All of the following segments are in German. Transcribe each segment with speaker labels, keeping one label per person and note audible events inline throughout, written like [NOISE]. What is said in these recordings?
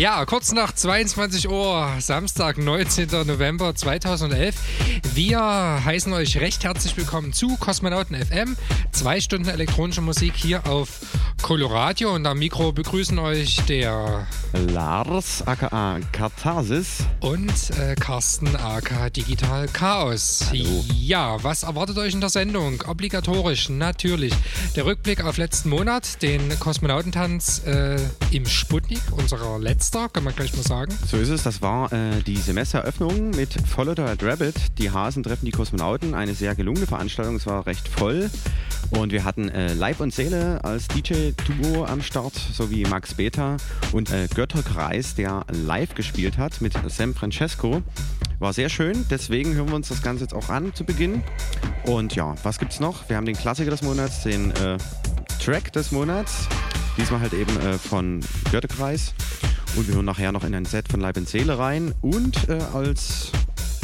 Speaker 1: Ja, kurz nach 22 Uhr, Samstag, 19. November 2011. Wir heißen euch recht herzlich willkommen zu Kosmonauten FM. Zwei Stunden elektronische Musik hier auf Coloradio und am Mikro begrüßen euch der
Speaker 2: Lars aka Katharsis
Speaker 1: und äh, Carsten aka Digital Chaos.
Speaker 2: Hallo.
Speaker 1: Ja, was erwartet euch in der Sendung? Obligatorisch, natürlich. Der Rückblick auf letzten Monat, den Kosmonautentanz äh, im Sputnik, unserer letzter, kann man gleich mal sagen.
Speaker 2: So ist es, das war äh, die Semestereröffnung mit Follow the Red Rabbit. Die Hasen treffen die Kosmonauten. Eine sehr gelungene Veranstaltung, es war recht voll. Und wir hatten äh, Leib und Seele als DJ-Duo am Start, sowie Max Beta und äh, Götterkreis, der live gespielt hat mit Sam Francesco. War sehr schön, deswegen hören wir uns das Ganze jetzt auch an zu Beginn. Und ja, was gibt's noch? Wir haben den Klassiker des Monats, den äh, Track des Monats. Diesmal halt eben äh, von Götterkreis. Und wir hören nachher noch in ein Set von Leib und Seele rein. Und äh, als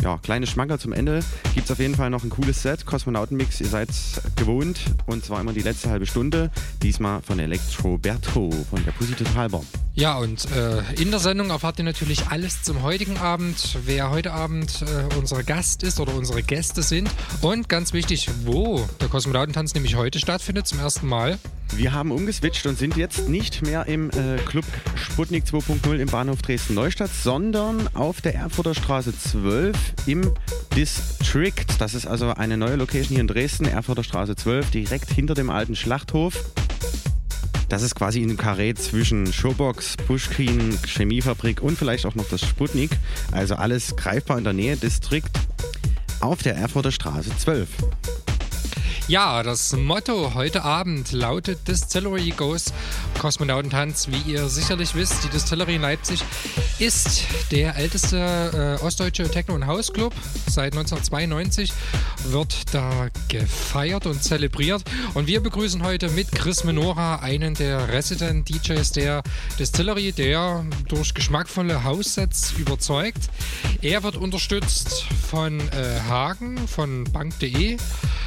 Speaker 2: ja, kleine Schmankerl zum Ende gibt es auf jeden Fall noch ein cooles Set. Kosmonautenmix, ihr seid gewohnt. Und zwar immer die letzte halbe Stunde. Diesmal von Electro Berto von der Pussy Total Bomb.
Speaker 1: Ja, und äh, in der Sendung erfahrt ihr natürlich alles zum heutigen Abend, wer heute Abend äh, unser Gast ist oder unsere Gäste sind. Und ganz wichtig, wo der Kosmonautentanz nämlich heute stattfindet, zum ersten Mal.
Speaker 2: Wir haben umgeswitcht und sind jetzt nicht mehr im äh, Club Sputnik 2.0 im Bahnhof Dresden-Neustadt, sondern auf der Erfurter Straße 12 im District. Das ist also eine neue Location hier in Dresden, Erfurter Straße 12, direkt hinter dem alten Schlachthof. Das ist quasi in einem Karree zwischen Showbox, Pushkin, Chemiefabrik und vielleicht auch noch das Sputnik. Also alles greifbar in der Nähe, Distrikt auf der Erfurter Straße 12.
Speaker 1: Ja, das Motto heute Abend lautet Distillery Goes Kosmonautentanz. Wie ihr sicherlich wisst, die Distillery in Leipzig ist der älteste äh, ostdeutsche Techno- und House-Club. Seit 1992 wird da gefeiert und zelebriert. Und wir begrüßen heute mit Chris Menora einen der Resident DJs der Distillery, der durch geschmackvolle House-Sets überzeugt. Er wird unterstützt von äh, Hagen von bank.de.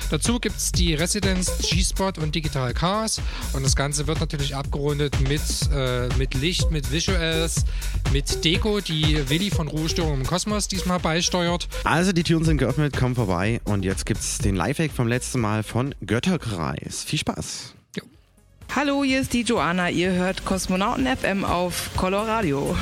Speaker 1: Dazu gibt es die Residenz G-Spot und Digital Cars und das Ganze wird natürlich abgerundet mit, äh, mit Licht, mit Visuals, mit Deko, die Willi von Ruhestörung im Kosmos diesmal beisteuert.
Speaker 2: Also die Türen sind geöffnet, komm vorbei und jetzt gibt's den Lifehack vom letzten Mal von Götterkreis. Viel Spaß!
Speaker 3: Hallo, hier ist die Joanna. Ihr hört Kosmonauten FM auf Coloradio.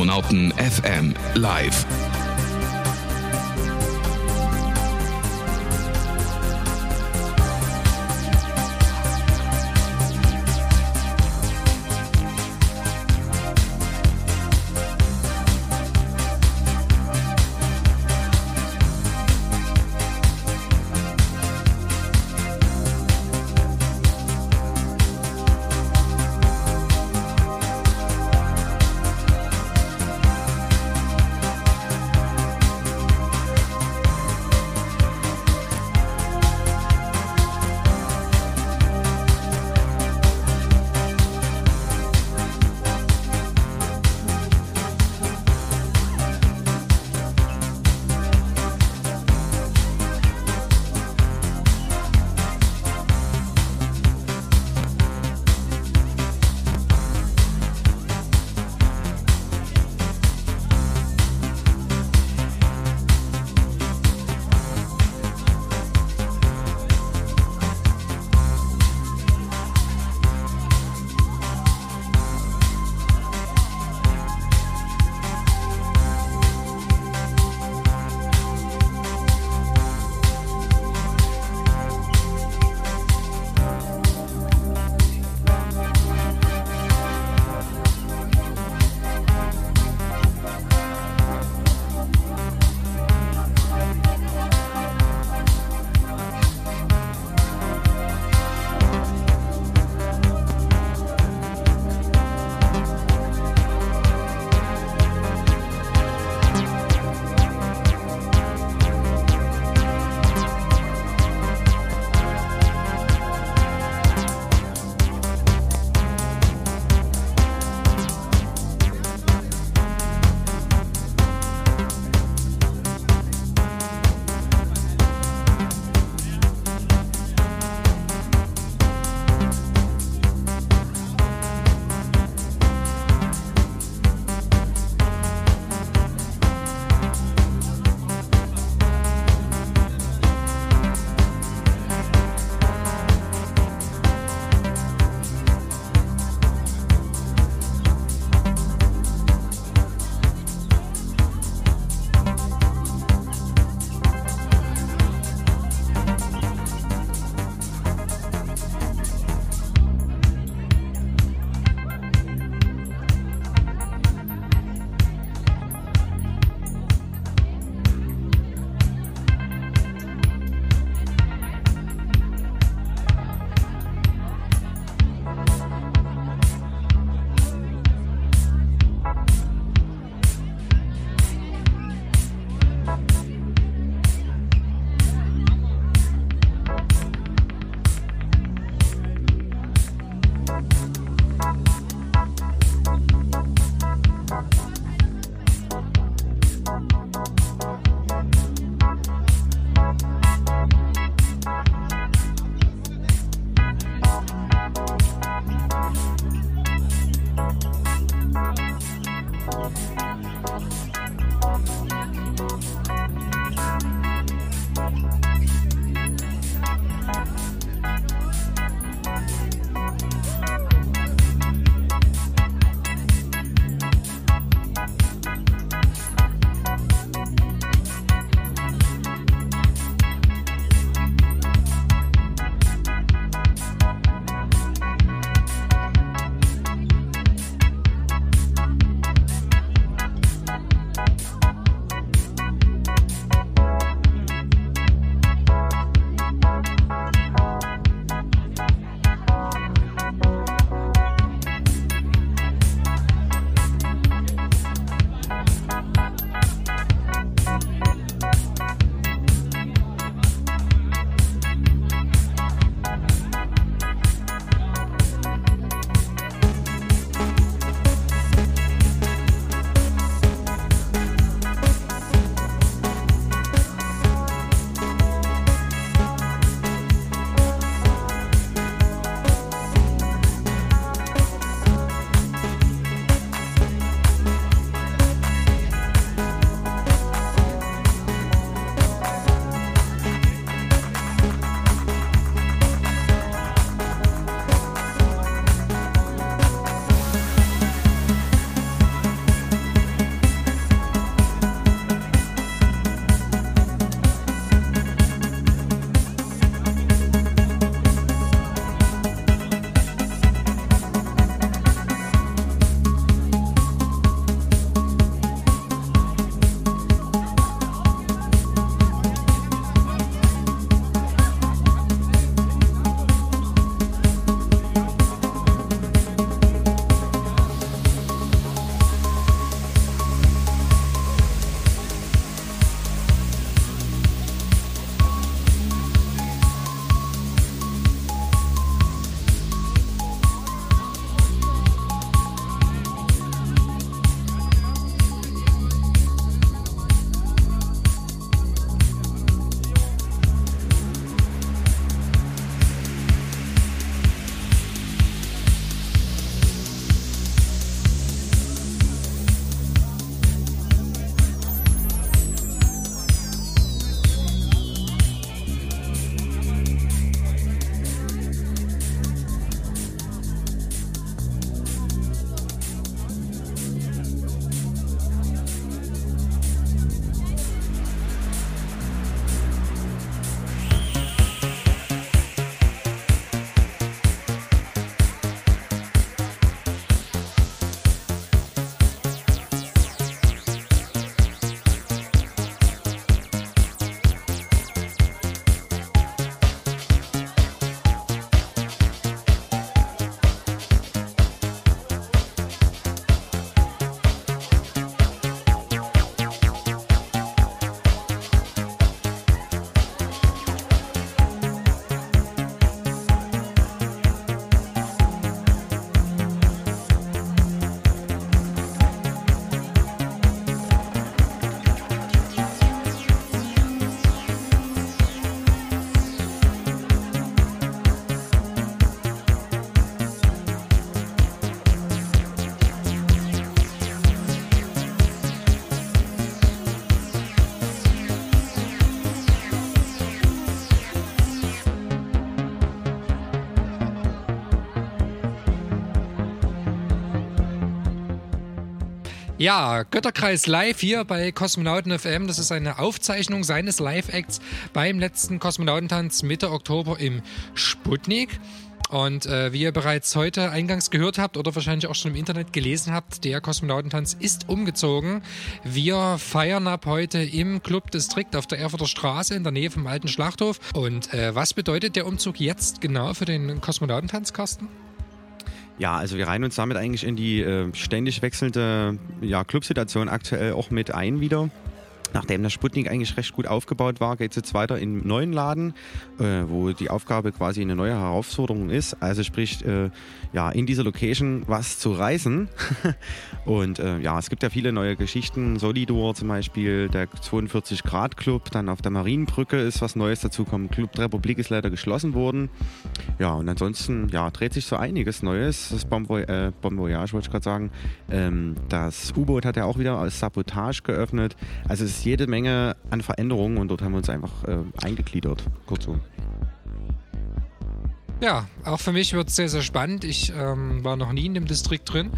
Speaker 4: Kosmonauten FM live.
Speaker 1: Ja, Götterkreis live hier bei Kosmonauten FM. Das ist eine Aufzeichnung seines Live-Acts beim letzten Kosmonautentanz Mitte Oktober im Sputnik. Und äh, wie ihr bereits heute eingangs gehört habt oder wahrscheinlich auch schon im Internet gelesen habt, der Kosmonautentanz ist umgezogen. Wir feiern ab heute im Clubdistrikt auf der Erfurter Straße in der Nähe vom alten Schlachthof. Und äh, was bedeutet der Umzug jetzt genau für den Kosmonautentanz, Carsten?
Speaker 2: Ja, also wir reihen uns damit eigentlich in die äh, ständig wechselnde ja, Clubsituation aktuell auch mit ein wieder. Nachdem der Sputnik eigentlich recht gut aufgebaut war, geht es jetzt weiter im neuen Laden, äh, wo die Aufgabe quasi eine neue Herausforderung ist. Also sprich, äh, ja, in dieser Location was zu reisen. [LAUGHS] und äh, ja, es gibt ja viele neue Geschichten. Solidor zum Beispiel, der 42 Grad Club, dann auf der Marienbrücke ist was Neues dazugekommen. Club der Republik ist leider geschlossen worden. Ja, und ansonsten, ja, dreht sich so einiges Neues. Das Voy äh, bon Voyage wollte ich gerade sagen. Ähm, das U-Boot hat ja auch wieder als Sabotage geöffnet. Also es jede Menge an Veränderungen und dort haben wir uns einfach äh, eingegliedert. Kurzum.
Speaker 1: Ja, auch für mich wird es sehr, sehr spannend. Ich ähm, war noch nie in dem Distrikt drin.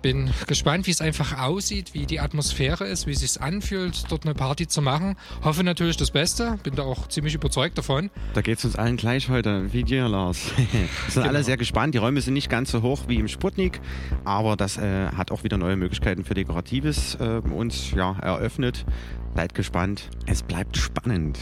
Speaker 1: Bin gespannt, wie es einfach aussieht, wie die Atmosphäre ist, wie es sich anfühlt, dort eine Party zu machen. Hoffe natürlich das Beste. Bin da auch ziemlich überzeugt davon.
Speaker 2: Da geht es uns allen gleich heute, wie dir, Lars. [LAUGHS] Wir sind genau. alle sehr gespannt. Die Räume sind nicht ganz so hoch wie im Sputnik, aber das äh, hat auch wieder neue Möglichkeiten für Dekoratives äh, uns ja, eröffnet. Seid gespannt. Es bleibt spannend.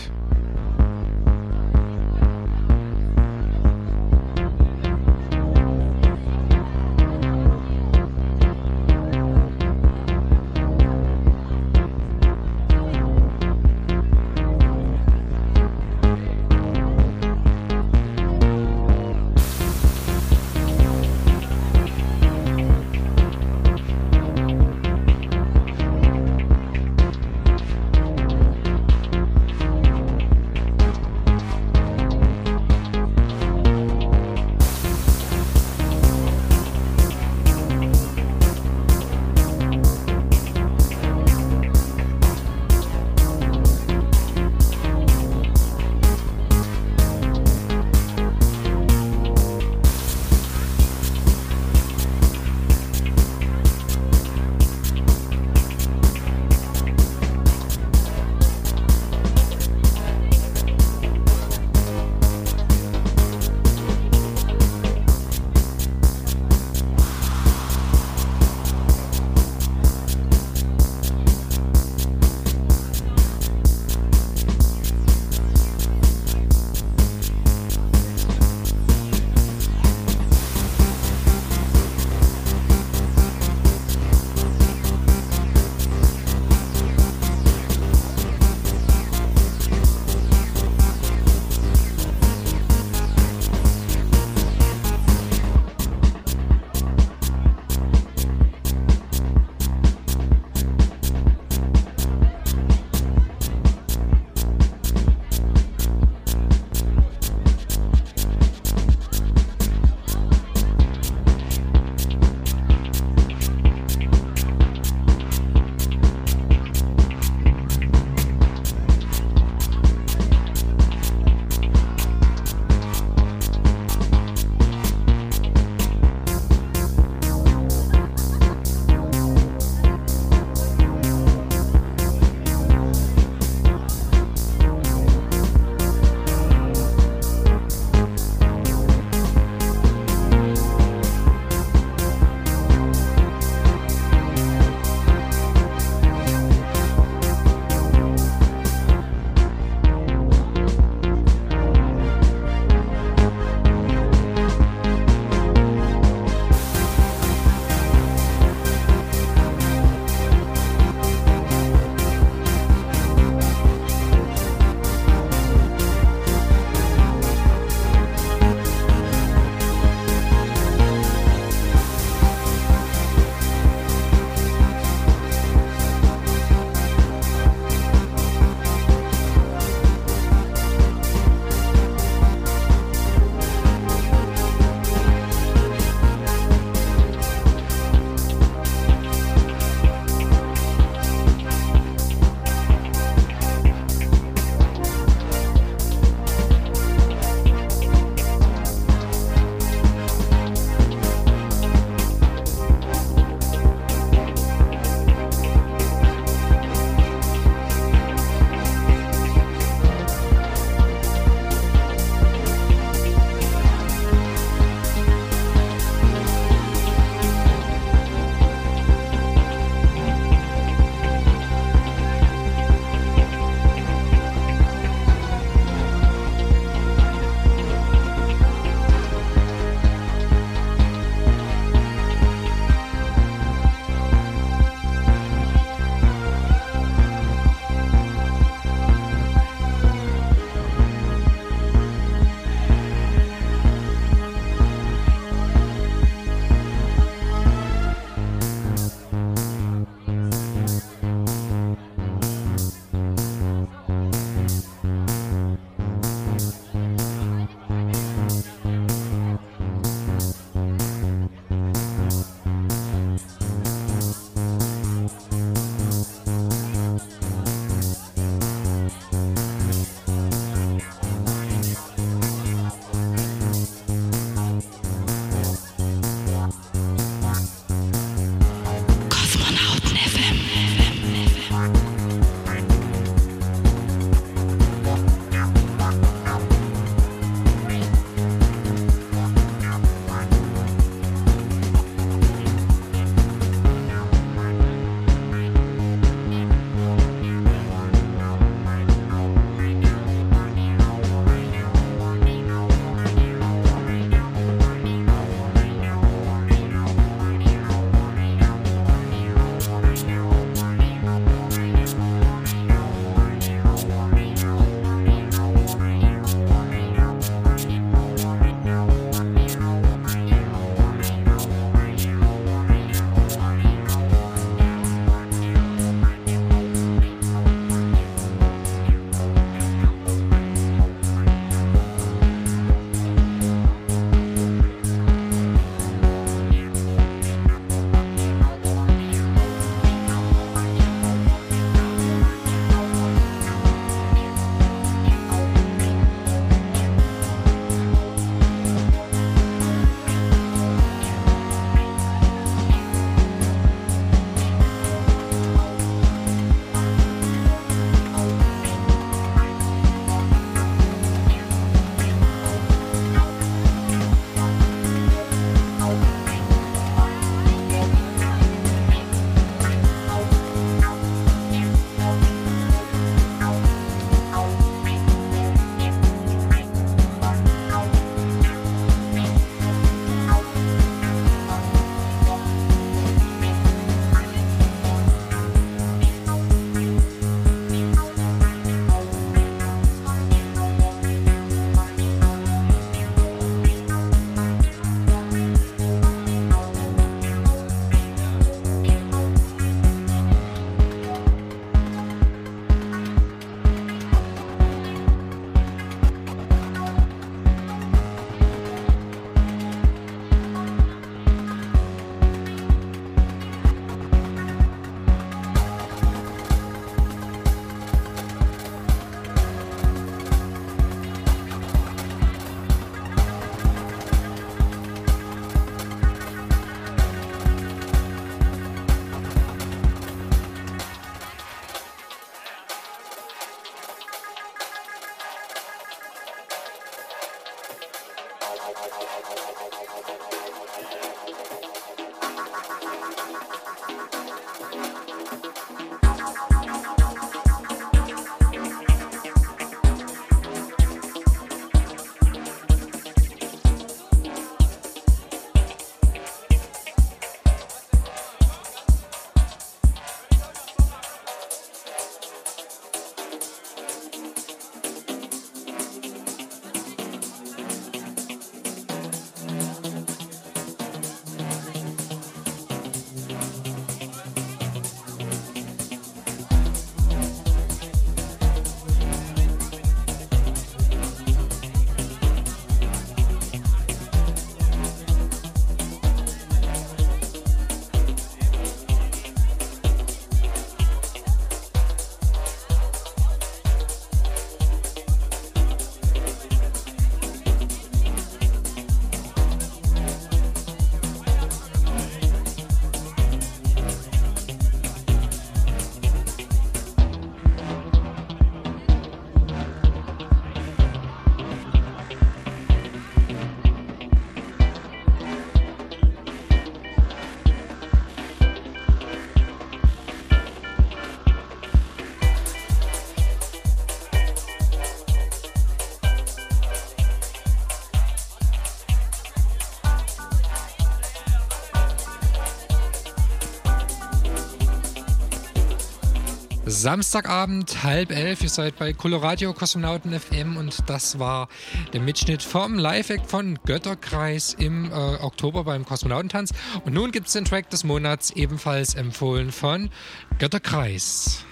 Speaker 1: Samstagabend, halb elf. Ihr seid bei Coloradio Kosmonauten FM und das war der Mitschnitt vom Live-Act von Götterkreis im äh, Oktober beim Kosmonautentanz. Und nun gibt es den Track des Monats, ebenfalls empfohlen von Götterkreis.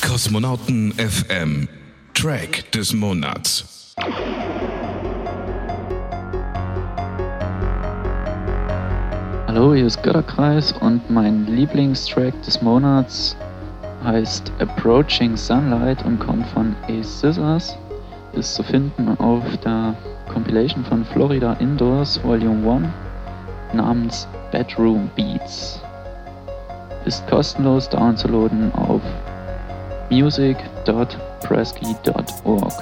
Speaker 4: Kosmonauten FM, Track des Monats.
Speaker 5: Hallo, hier ist Götterkreis und mein Lieblingstrack des Monats heißt Approaching Sunlight und kommt von Ace Scissors. Ist zu finden auf der Compilation von Florida Indoors Volume 1 namens Bedroom Beats. Ist kostenlos downzuladen auf music.presky.org.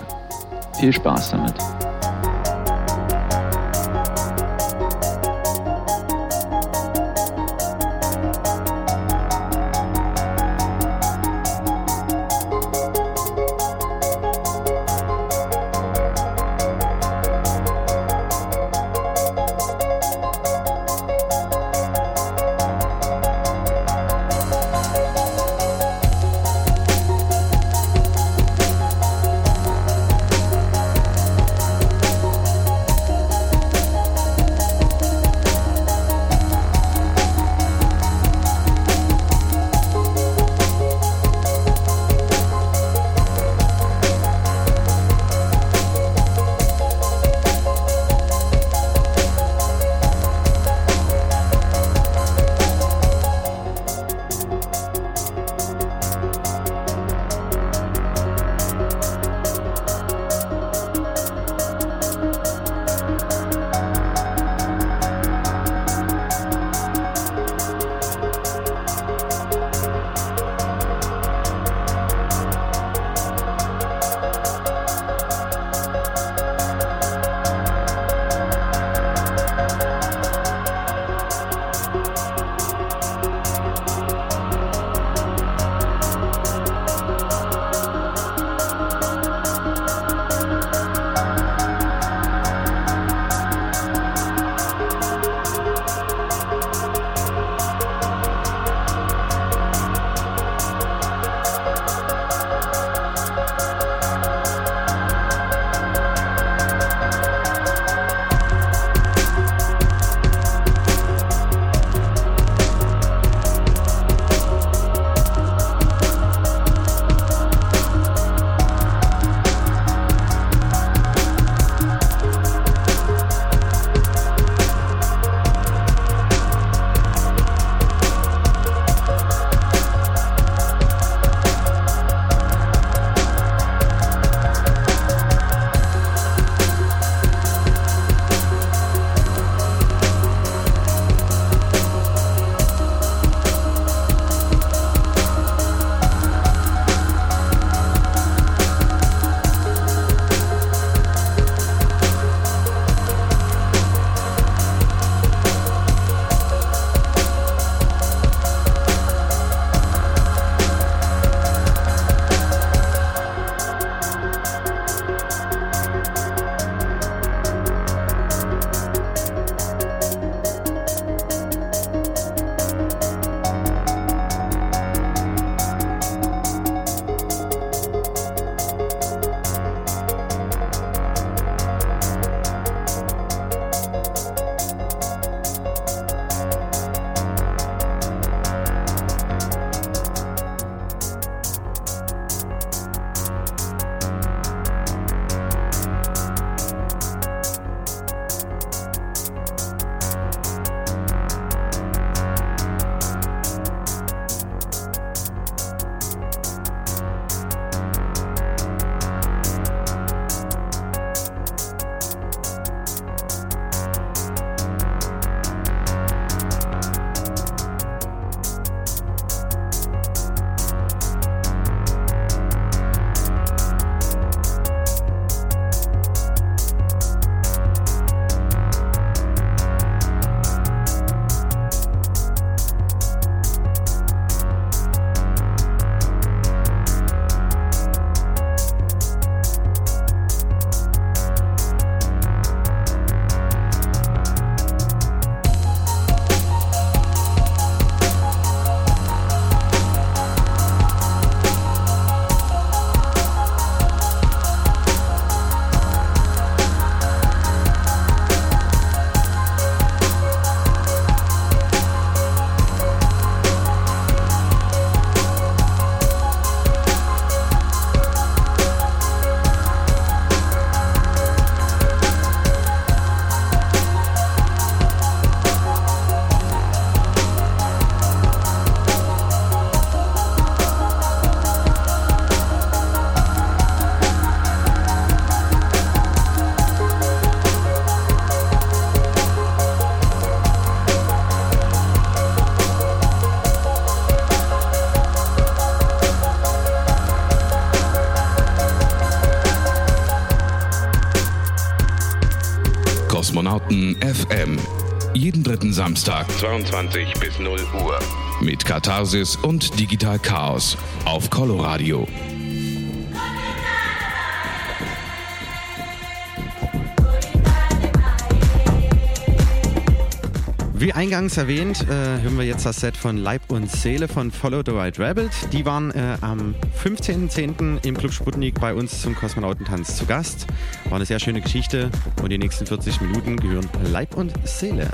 Speaker 5: Viel Spaß damit!
Speaker 4: Jeden dritten Samstag 22 bis 0 Uhr. Mit Katharsis und Digital Chaos auf Coloradio.
Speaker 2: Wie eingangs erwähnt, äh, hören wir jetzt das Set von Leib und Seele von Follow the White Rabbit. Die waren äh, am 15.10. im Club Sputnik bei uns zum Kosmonautentanz zu Gast. War eine sehr schöne Geschichte und die nächsten 40 Minuten gehören Leib und Seele.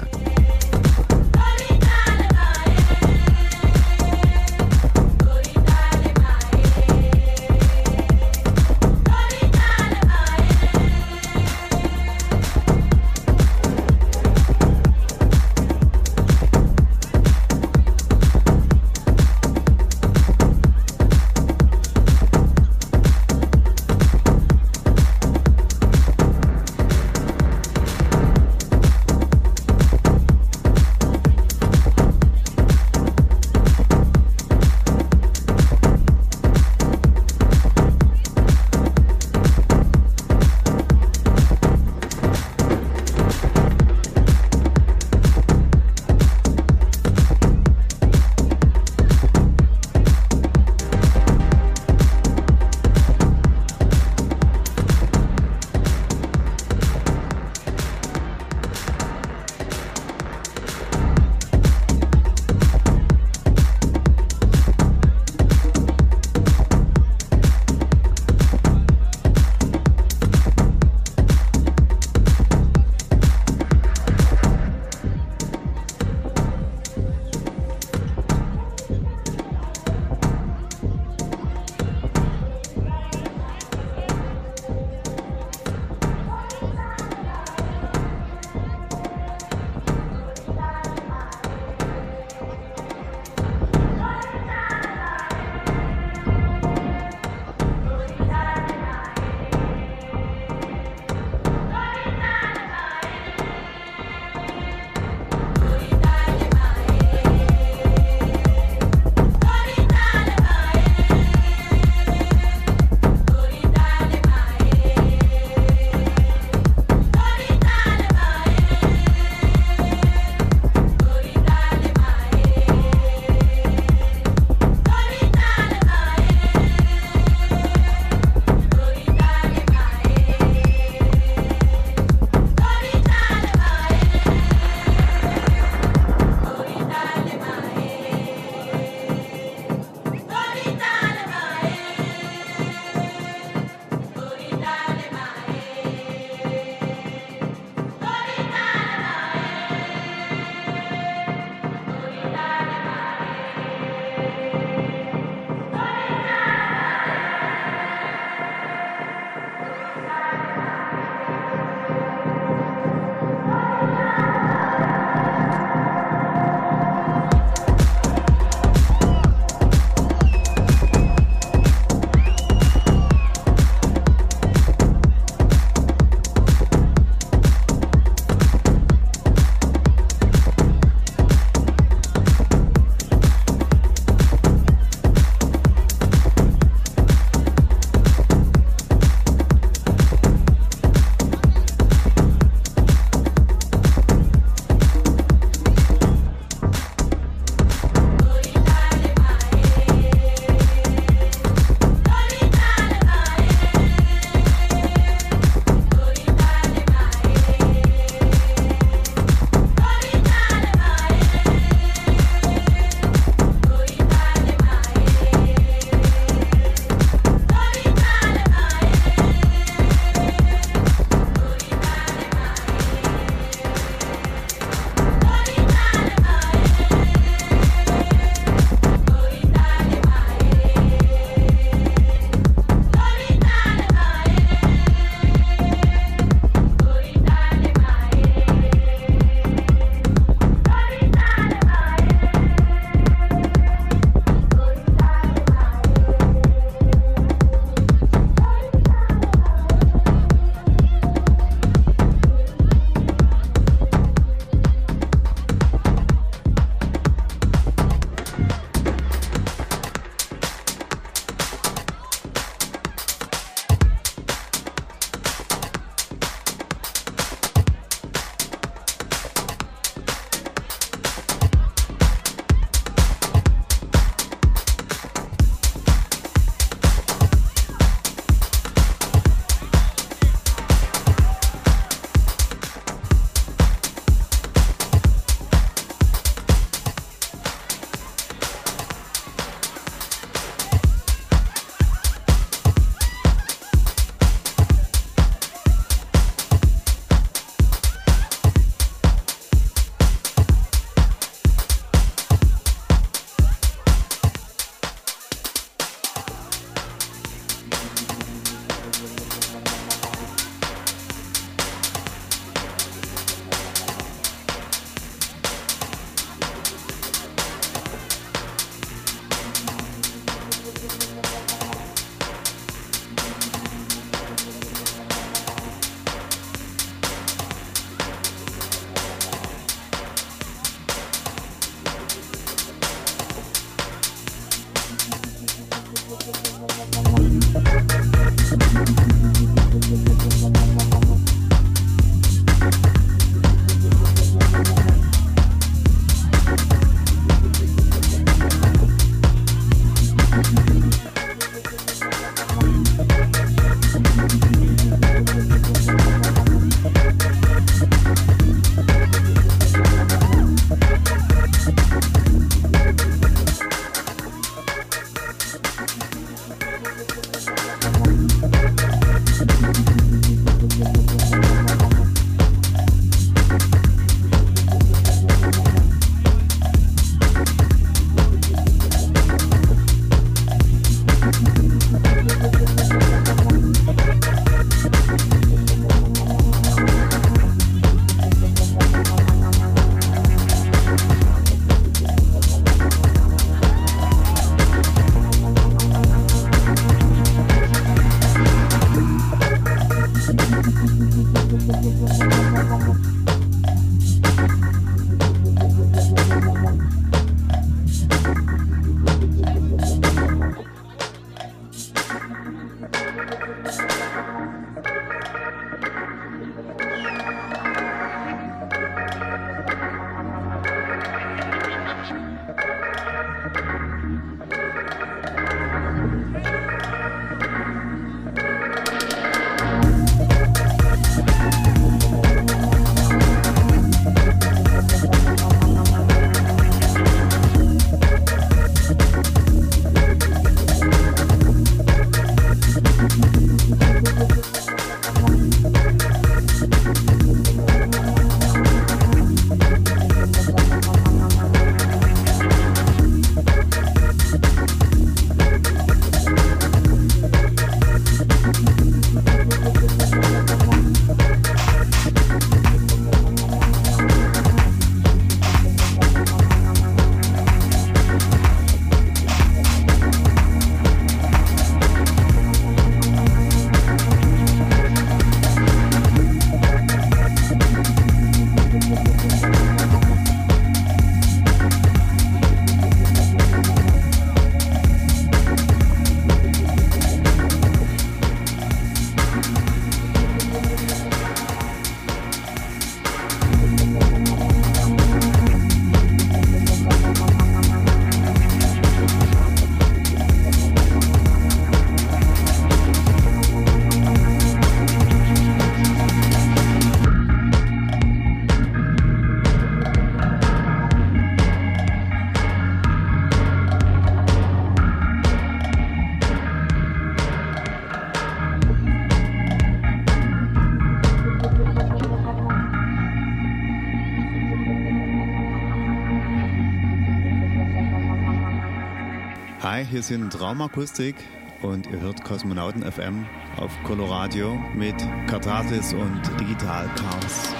Speaker 6: Hier sind Raumakustik und ihr hört Kosmonauten FM auf Coloradio mit Katharsis und Digital Chaos.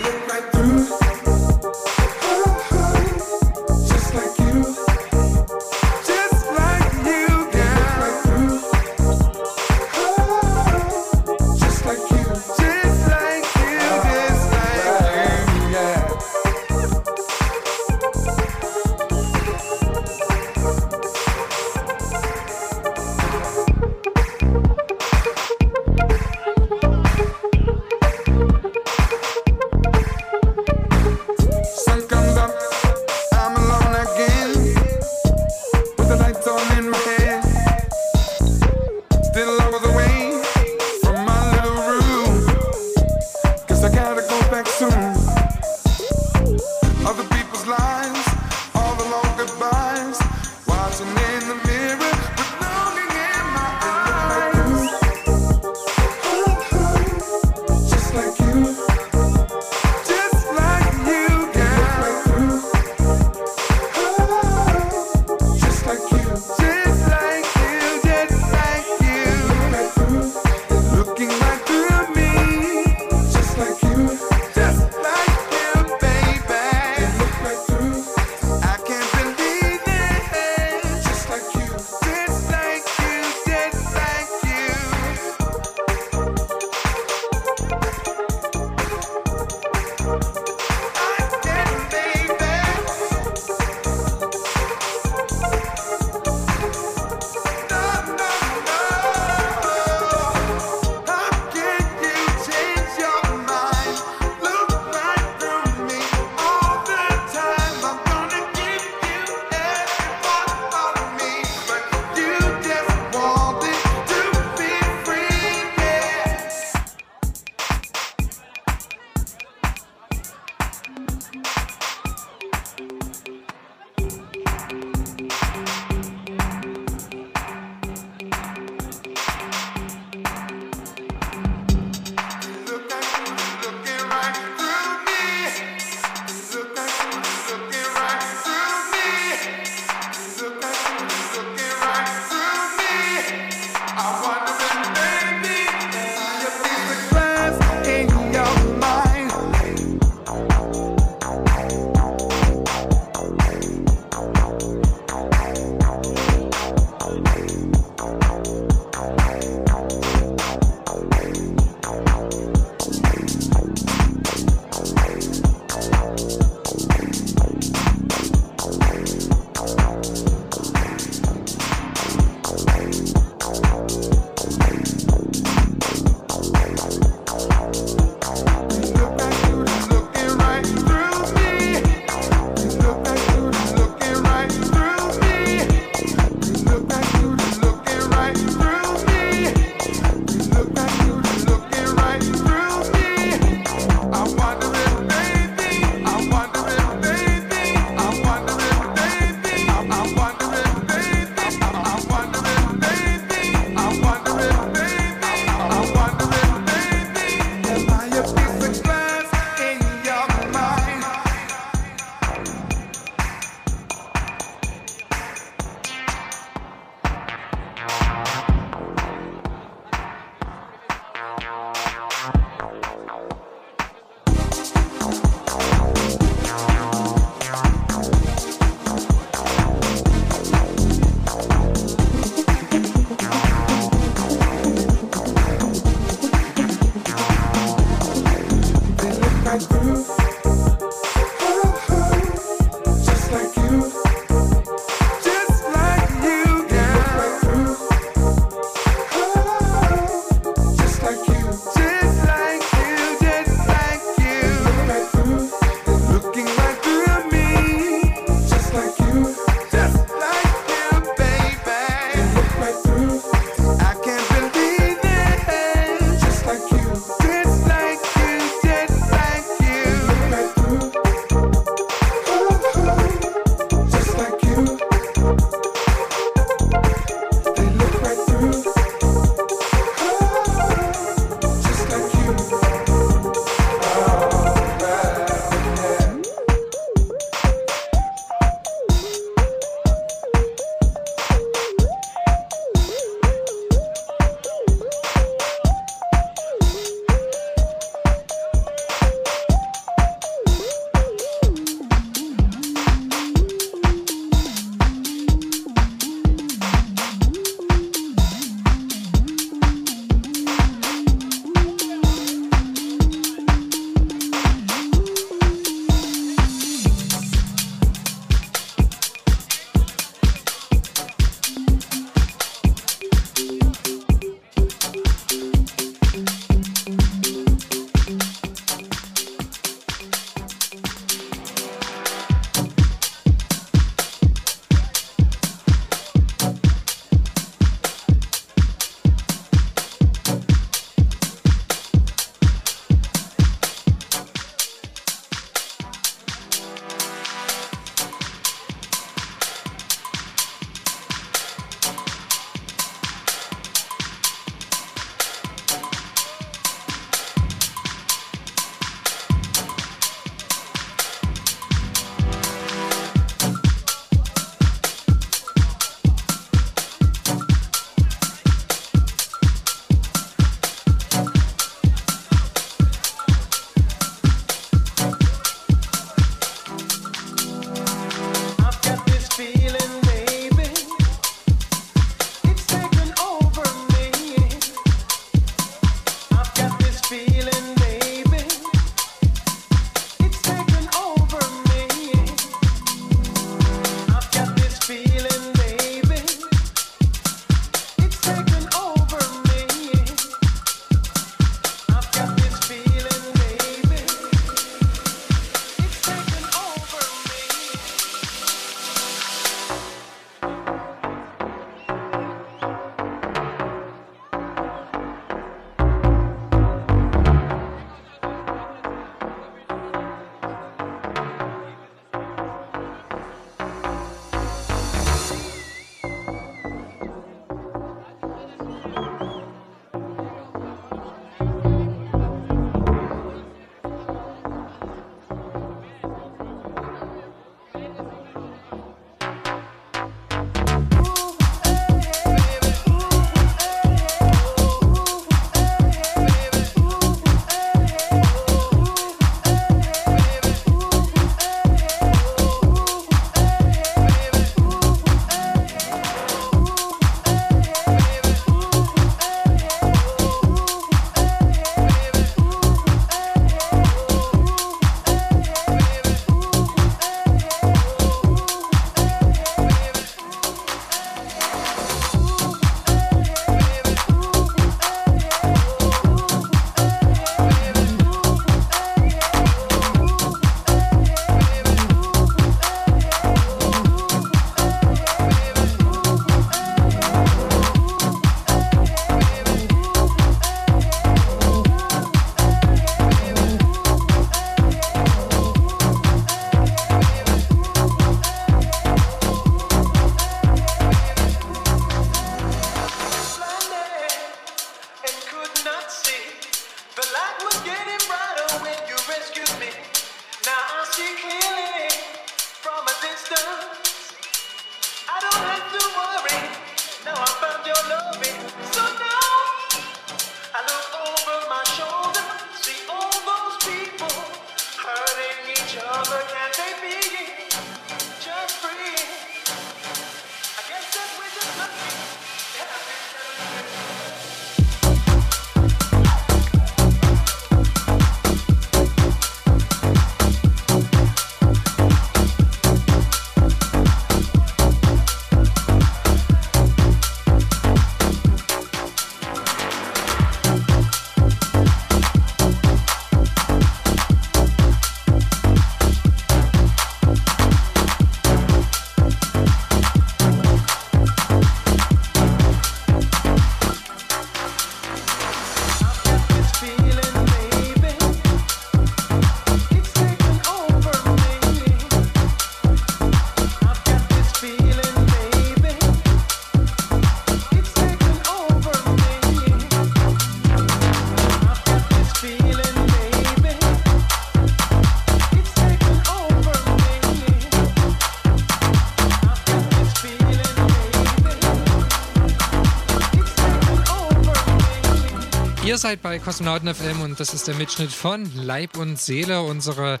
Speaker 1: Seid bei Kosmonauten FM und das ist der Mitschnitt von Leib und Seele, unsere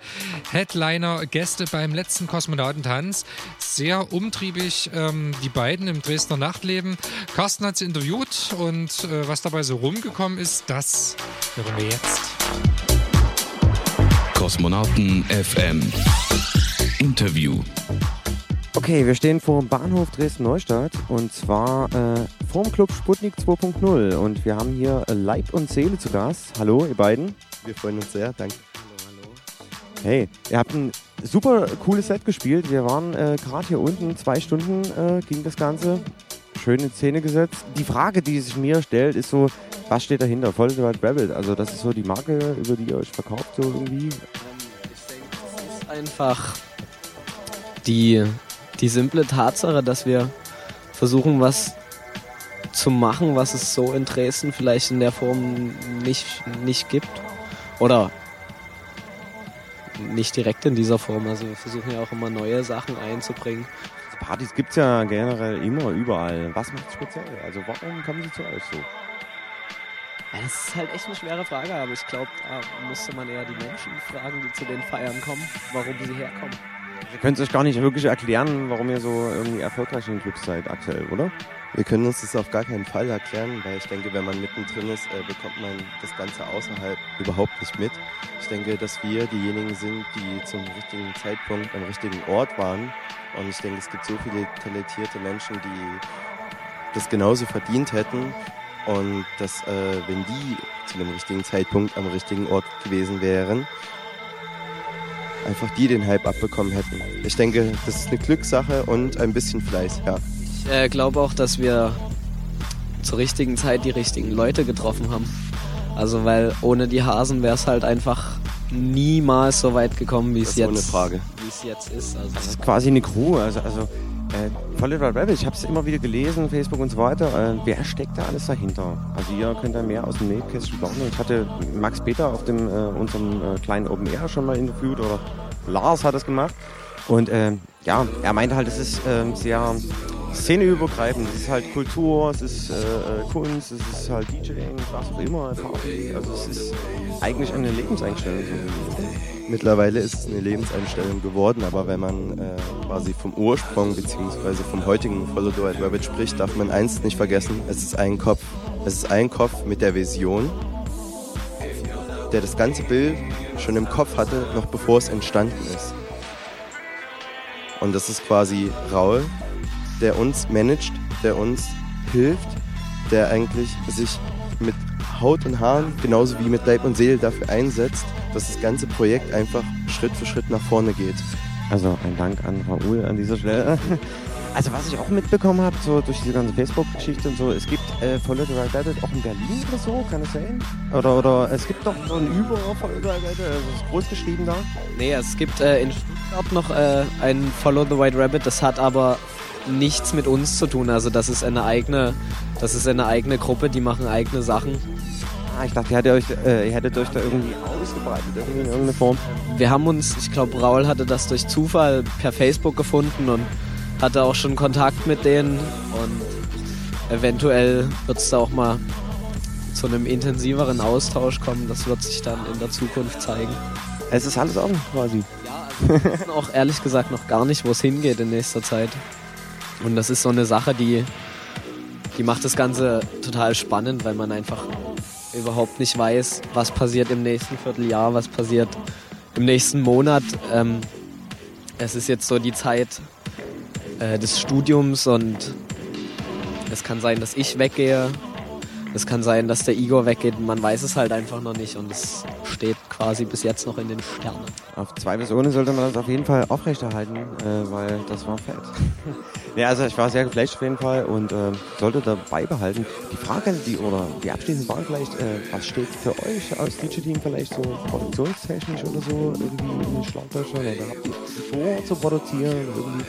Speaker 1: Headliner-Gäste beim letzten Kosmonautentanz. Sehr umtriebig, ähm, die beiden im Dresdner Nachtleben. Carsten hat sie interviewt und äh, was dabei so rumgekommen ist, das hören wir jetzt.
Speaker 4: Kosmonauten FM Interview
Speaker 2: Okay, wir stehen vor dem Bahnhof Dresden-Neustadt und zwar äh, vorm Club Sputnik 2.0 und wir haben hier Leib und Seele zu Gast. Hallo, ihr beiden.
Speaker 7: Wir freuen uns sehr, danke.
Speaker 2: Hallo, hallo. Hey, ihr habt ein super cooles Set gespielt. Wir waren äh, gerade hier unten, zwei Stunden äh, ging das Ganze. Schön in Szene gesetzt. Die Frage, die sich mir stellt, ist so, was steht dahinter? Voll White Rabbit. Also das ist so die Marke, über die ihr euch verkauft, so irgendwie.
Speaker 8: Ähm, ich denke, das ist einfach die die simple Tatsache, dass wir versuchen, was zu machen, was es so in Dresden vielleicht in der Form nicht, nicht gibt. Oder nicht direkt in dieser Form. Also wir versuchen ja auch immer neue Sachen einzubringen.
Speaker 2: Partys gibt es ja generell immer überall. Was macht es speziell? Also warum kommen sie zu euch so?
Speaker 8: Ja, das ist halt echt eine schwere Frage, aber ich glaube, da müsste man eher die Menschen fragen, die zu den Feiern kommen, warum sie herkommen.
Speaker 2: Ihr könnt es euch gar nicht wirklich erklären, warum ihr so irgendwie erfolgreich in Clubs seid aktuell, oder?
Speaker 7: Wir können uns das auf gar keinen Fall erklären, weil ich denke, wenn man mittendrin ist, äh, bekommt man das Ganze außerhalb überhaupt nicht mit. Ich denke, dass wir diejenigen sind, die zum richtigen Zeitpunkt am richtigen Ort waren. Und ich denke, es gibt so viele talentierte Menschen, die das genauso verdient hätten. Und dass, äh, wenn die zu dem richtigen Zeitpunkt am richtigen Ort gewesen wären, einfach die den Hype abbekommen hätten. Ich denke, das ist eine Glückssache und ein bisschen Fleiß, ja.
Speaker 8: Ich äh, glaube auch, dass wir zur richtigen Zeit die richtigen Leute getroffen haben. Also weil ohne die Hasen wäre es halt einfach niemals so weit gekommen, wie es jetzt,
Speaker 7: ohne Frage.
Speaker 8: Wie es jetzt ist. Also
Speaker 2: das ist quasi eine Crew. Also, also äh, Volley Rabbit, ich habe es immer wieder gelesen, Facebook und so weiter. Äh, wer steckt da alles dahinter? Also ihr könnt da mehr aus dem Nähkästchen bauen. Ich hatte Max Peter auf dem, äh, unserem äh, kleinen Open Air schon mal interviewt oder Lars hat das gemacht. Und äh, ja, er meinte halt, es ist ähm, sehr szeneübergreifend. Es ist halt Kultur, es ist äh, äh Kunst, es ist halt DJing, was auch immer, Party. Also es ist eigentlich eine Lebenseinstellung.
Speaker 7: Mittlerweile ist es eine Lebenseinstellung geworden, aber wenn man äh, quasi vom Ursprung bzw. vom heutigen Follow the White Rabbit spricht, darf man eins nicht vergessen, es ist ein Kopf. Es ist ein Kopf mit der Vision, der das ganze Bild schon im Kopf hatte, noch bevor es entstanden ist. Und das ist quasi Raul, der uns managt, der uns hilft, der eigentlich sich mit Haut und Haaren, genauso wie mit Leib und Seele dafür einsetzt, dass das ganze Projekt einfach Schritt für Schritt nach vorne geht.
Speaker 2: Also ein Dank an Raoul an dieser Stelle. [LAUGHS] Also was ich auch mitbekommen habe, so durch diese ganze Facebook-Geschichte und so, es gibt äh, Follow the Right Rabbit auch in Berlin oder so, kann es sein? Oder, oder es gibt doch so ein Über Follow the Right Rabbit, also ist groß geschrieben da?
Speaker 8: Nee, es gibt äh, in Stuttgart noch äh, ein Follow the White Rabbit, das hat aber nichts mit uns zu tun. Also das ist eine eigene, das ist eine eigene Gruppe, die machen eigene Sachen.
Speaker 2: Ah, ich dachte, ihr hättet euch, äh, ihr hättet euch da irgendwie ausgebreitet, irgendwie in irgendeiner Form.
Speaker 8: Wir haben uns, ich glaube, Raul hatte das durch Zufall per Facebook gefunden und hatte auch schon Kontakt mit denen und eventuell wird es da auch mal zu einem intensiveren Austausch kommen. Das wird sich dann in der Zukunft zeigen.
Speaker 2: Es ist alles offen quasi.
Speaker 8: Ja, also wir wissen auch ehrlich gesagt noch gar nicht, wo es hingeht in nächster Zeit. Und das ist so eine Sache, die, die macht das Ganze total spannend, weil man einfach überhaupt nicht weiß, was passiert im nächsten Vierteljahr, was passiert im nächsten Monat. Ähm, es ist jetzt so die Zeit äh, des Studiums und es kann sein, dass ich weggehe. Es kann sein, dass der Igor weggeht. Man weiß es halt einfach noch nicht und es steht quasi bis jetzt noch in den Sternen.
Speaker 2: Auf zwei Personen sollte man das auf jeden Fall aufrechterhalten, äh, weil das war fett. [LAUGHS] ja, also ich war sehr geflasht auf jeden Fall und äh, sollte dabei behalten. Die Frage, die oder die abschließende Frage vielleicht, äh, was steht für euch als DJ-Team vielleicht so produktionstechnisch oder so irgendwie in den Schlagzeugen oder habt ihr vor zu produzieren, irgendwie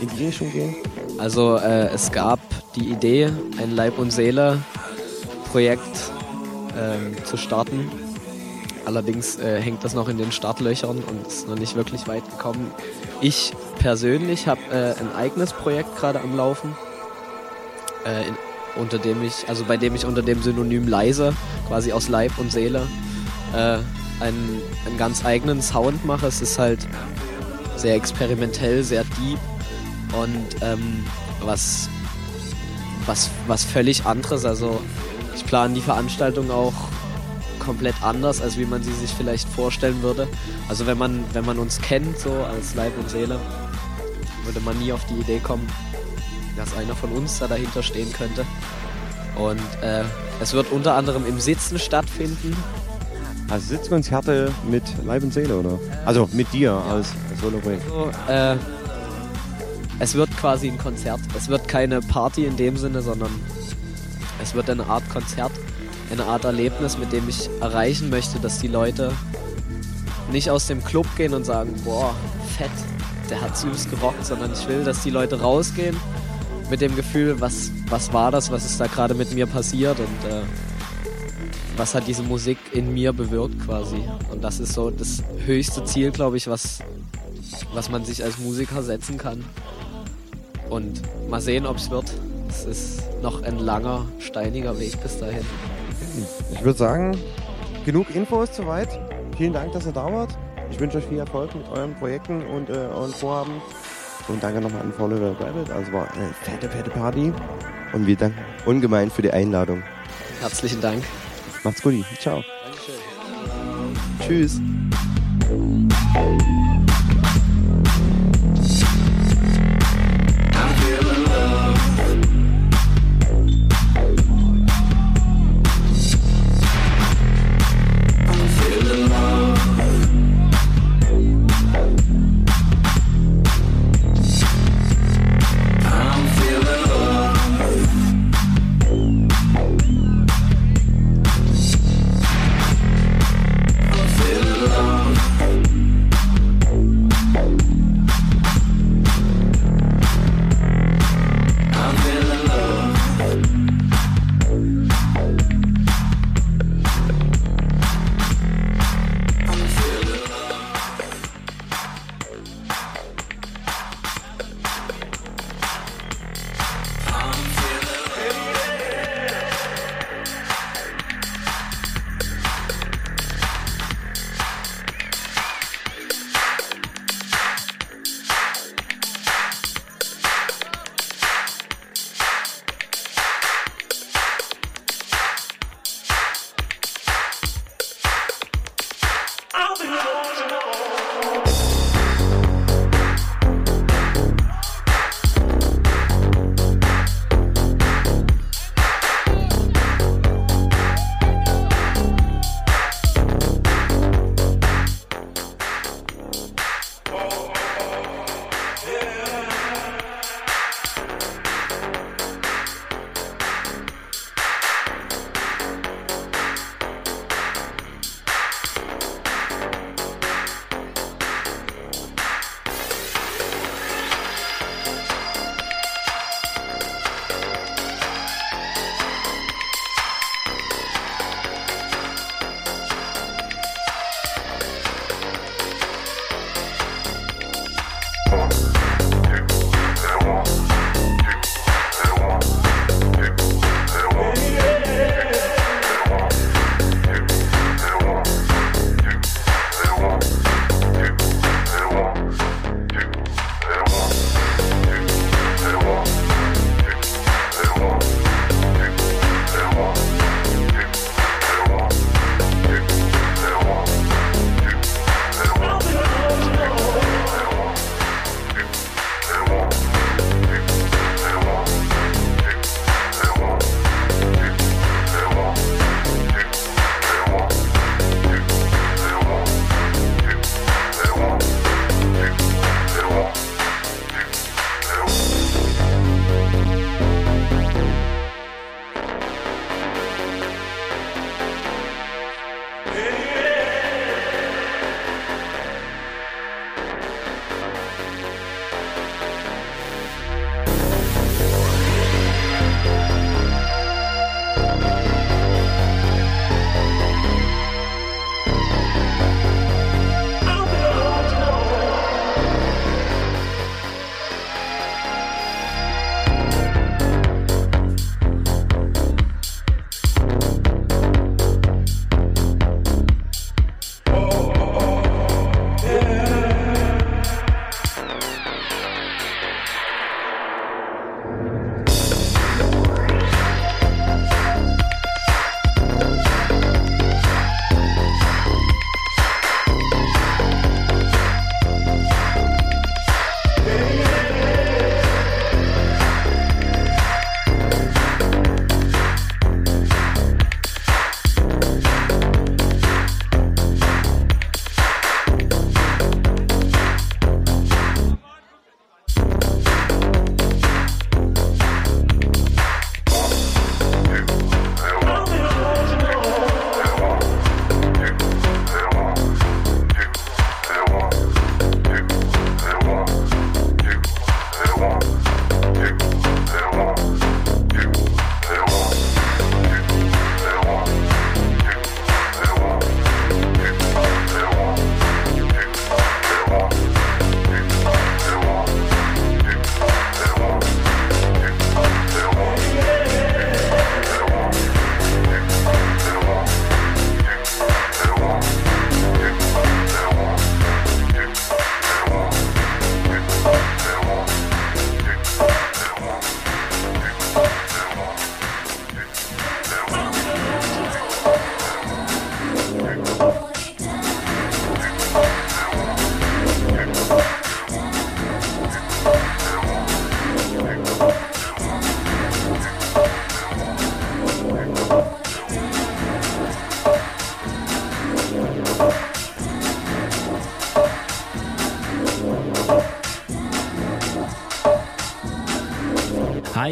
Speaker 2: in die Richtung gehen?
Speaker 8: Also äh, es gab die Idee, ein Leib und Seele Projekt ähm, zu starten. Allerdings äh, hängt das noch in den Startlöchern und ist noch nicht wirklich weit gekommen. Ich persönlich habe äh, ein eigenes Projekt gerade am Laufen, äh, in, unter dem ich, also bei dem ich unter dem Synonym leise, quasi aus Leib und Seele, äh, einen, einen ganz eigenen Sound mache. Es ist halt sehr experimentell, sehr deep und ähm, was, was, was völlig anderes. Also ich plane die Veranstaltung auch komplett anders, als wie man sie sich vielleicht vorstellen würde. Also wenn man, wenn man uns kennt, so als Leib und Seele, würde man nie auf die Idee kommen, dass einer von uns da dahinter stehen könnte. Und äh, es wird unter anderem im Sitzen stattfinden.
Speaker 2: Also Sitzkonzerte mit Leib und Seele, oder? Also mit dir als Solo-Projekt.
Speaker 8: So, äh, es wird quasi ein Konzert. Es wird keine Party in dem Sinne, sondern es wird eine Art Konzert, eine Art Erlebnis, mit dem ich erreichen möchte, dass die Leute nicht aus dem Club gehen und sagen, boah, fett, der hat süß gerockt, sondern ich will, dass die Leute rausgehen mit dem Gefühl, was, was war das, was ist da gerade mit mir passiert und äh, was hat diese Musik in mir bewirkt quasi. Und das ist so das höchste Ziel, glaube ich, was, was man sich als Musiker setzen kann. Und mal sehen, ob es wird. Es ist noch ein langer, steiniger Weg bis dahin.
Speaker 2: Ich würde sagen, genug Infos soweit. Vielen Dank, dass ihr da wart. Ich wünsche euch viel Erfolg mit euren Projekten und äh, euren Vorhaben. Und danke nochmal an Follow the Rabbit. Also war eine fette, fette Party.
Speaker 7: Und wir danken ungemein für die Einladung.
Speaker 8: Herzlichen Dank.
Speaker 2: Macht's gut. Ciao.
Speaker 8: Dankeschön.
Speaker 7: Tschüss.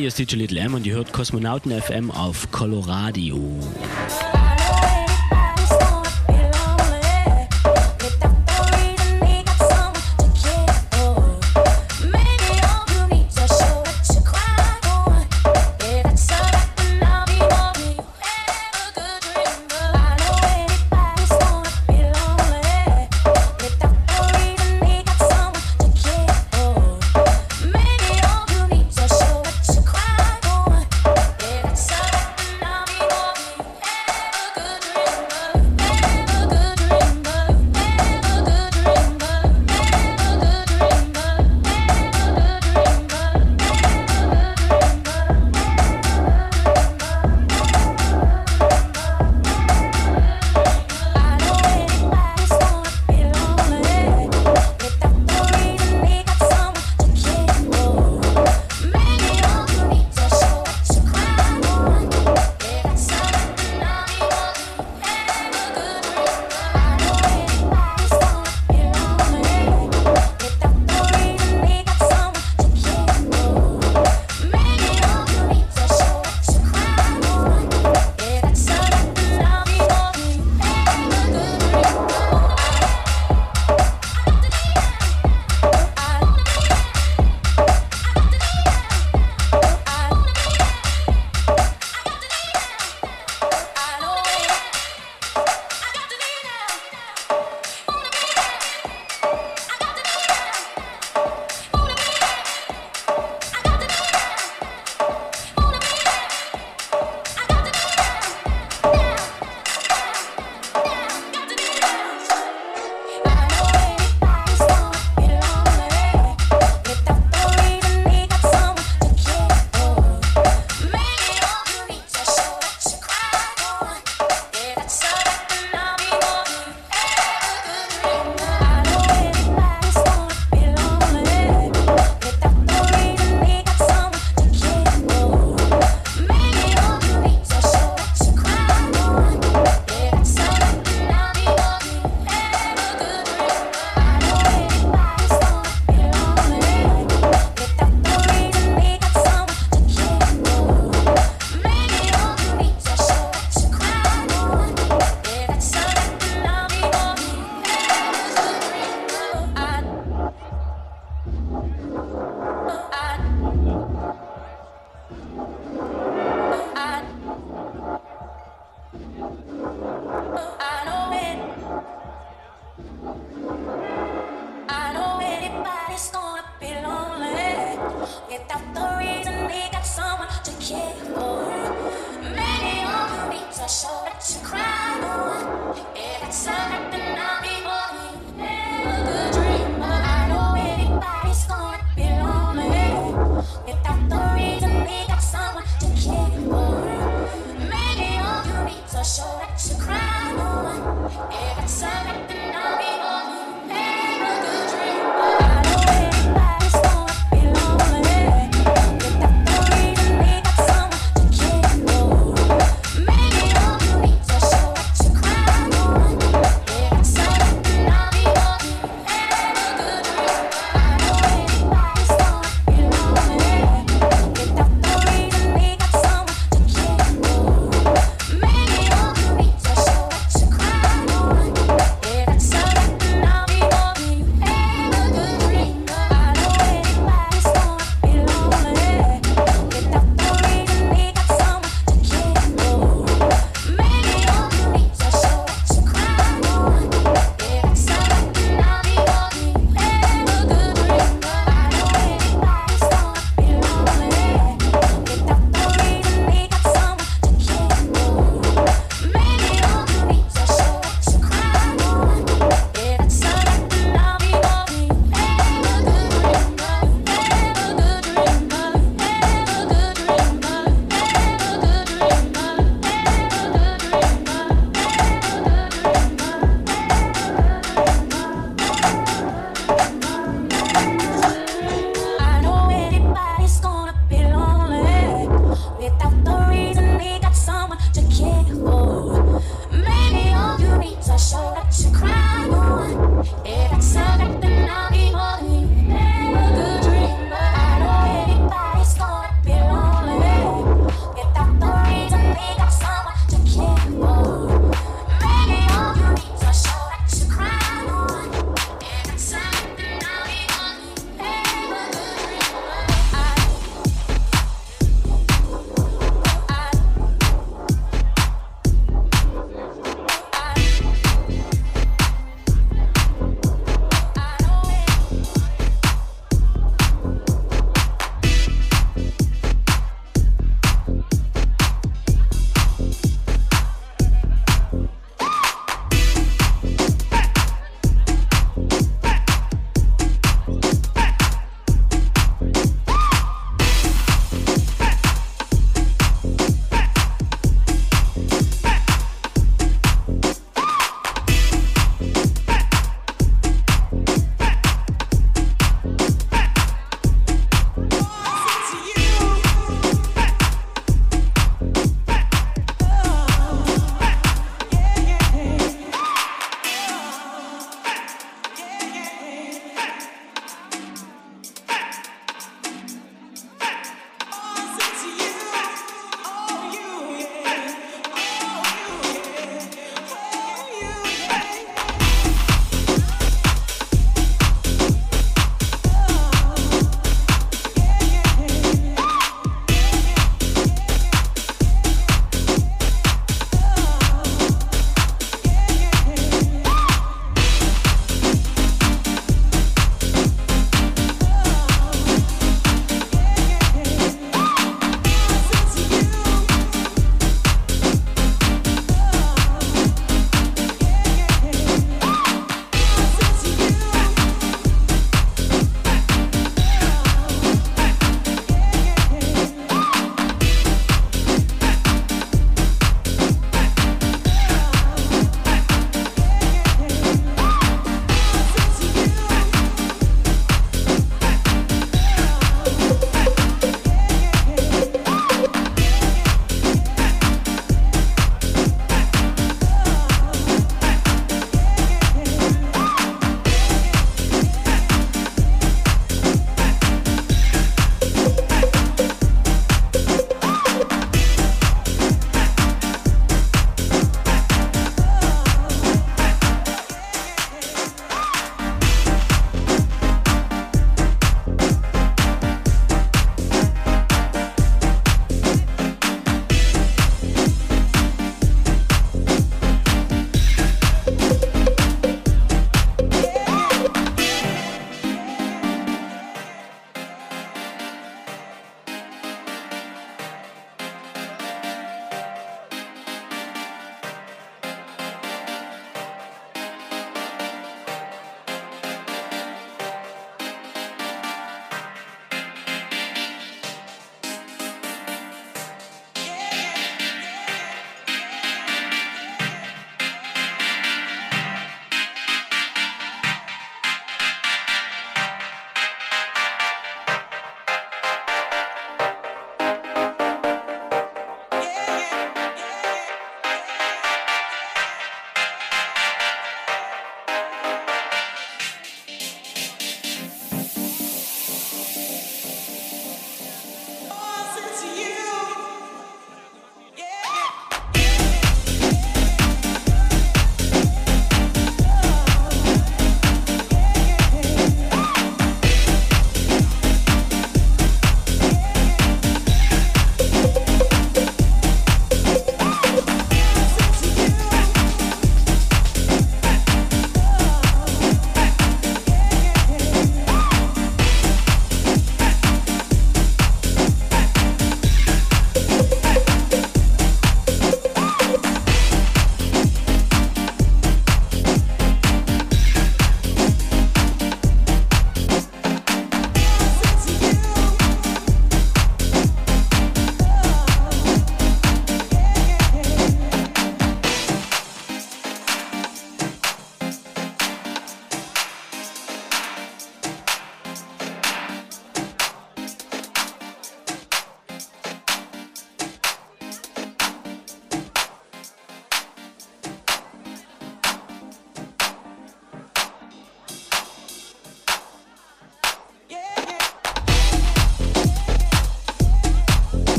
Speaker 9: Hi, hier ist DJ Little M und ihr hört Kosmonauten FM auf Coloradio.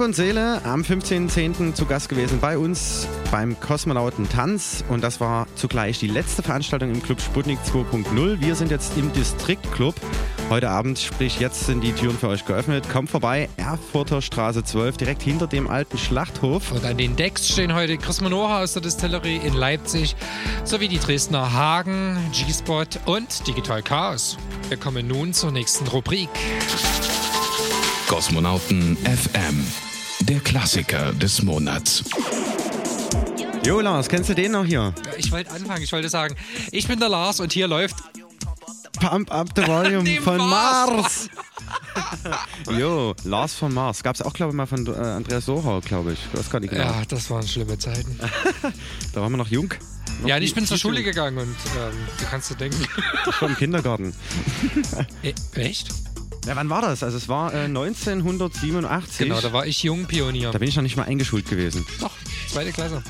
Speaker 2: Leib und Seele am 15.10. zu Gast gewesen bei uns beim Kosmonauten Tanz und das war zugleich die letzte Veranstaltung im Club Sputnik 2.0. Wir sind jetzt im Distriktclub. Heute Abend, sprich jetzt sind die Türen für euch geöffnet. Kommt vorbei, Erfurter Straße 12, direkt hinter dem alten Schlachthof.
Speaker 1: Und an den Decks stehen heute Chris Manora aus der Distillerie in Leipzig sowie die Dresdner Hagen, G-Spot und Digital Chaos. Wir kommen nun zur nächsten Rubrik.
Speaker 4: Kosmonauten FM, der Klassiker des Monats.
Speaker 2: Jo Lars, kennst du den noch hier?
Speaker 1: Ich wollte anfangen, ich wollte sagen, ich bin der Lars und hier läuft
Speaker 2: Pump Up the Volume von
Speaker 1: Mars.
Speaker 2: Mars. [LAUGHS] jo, Lars von Mars. Gab es auch, glaube ich, mal von äh, Andreas Sohau, glaube ich. Ich weiß gar nicht genau.
Speaker 1: Ja, das waren schlimme Zeiten. [LAUGHS]
Speaker 2: Da waren wir noch jung. Noch
Speaker 1: ja, und ich bin zur Schule gegangen und ähm, du kannst dir denken.
Speaker 2: Schon im Kindergarten. [LAUGHS]
Speaker 1: Äh, echt?
Speaker 2: Ja, wann war das? Also es war äh, 1987.
Speaker 1: Genau, da war ich Jungpionier.
Speaker 2: Da bin ich noch nicht mal eingeschult gewesen.
Speaker 1: Doch, zweite Klasse.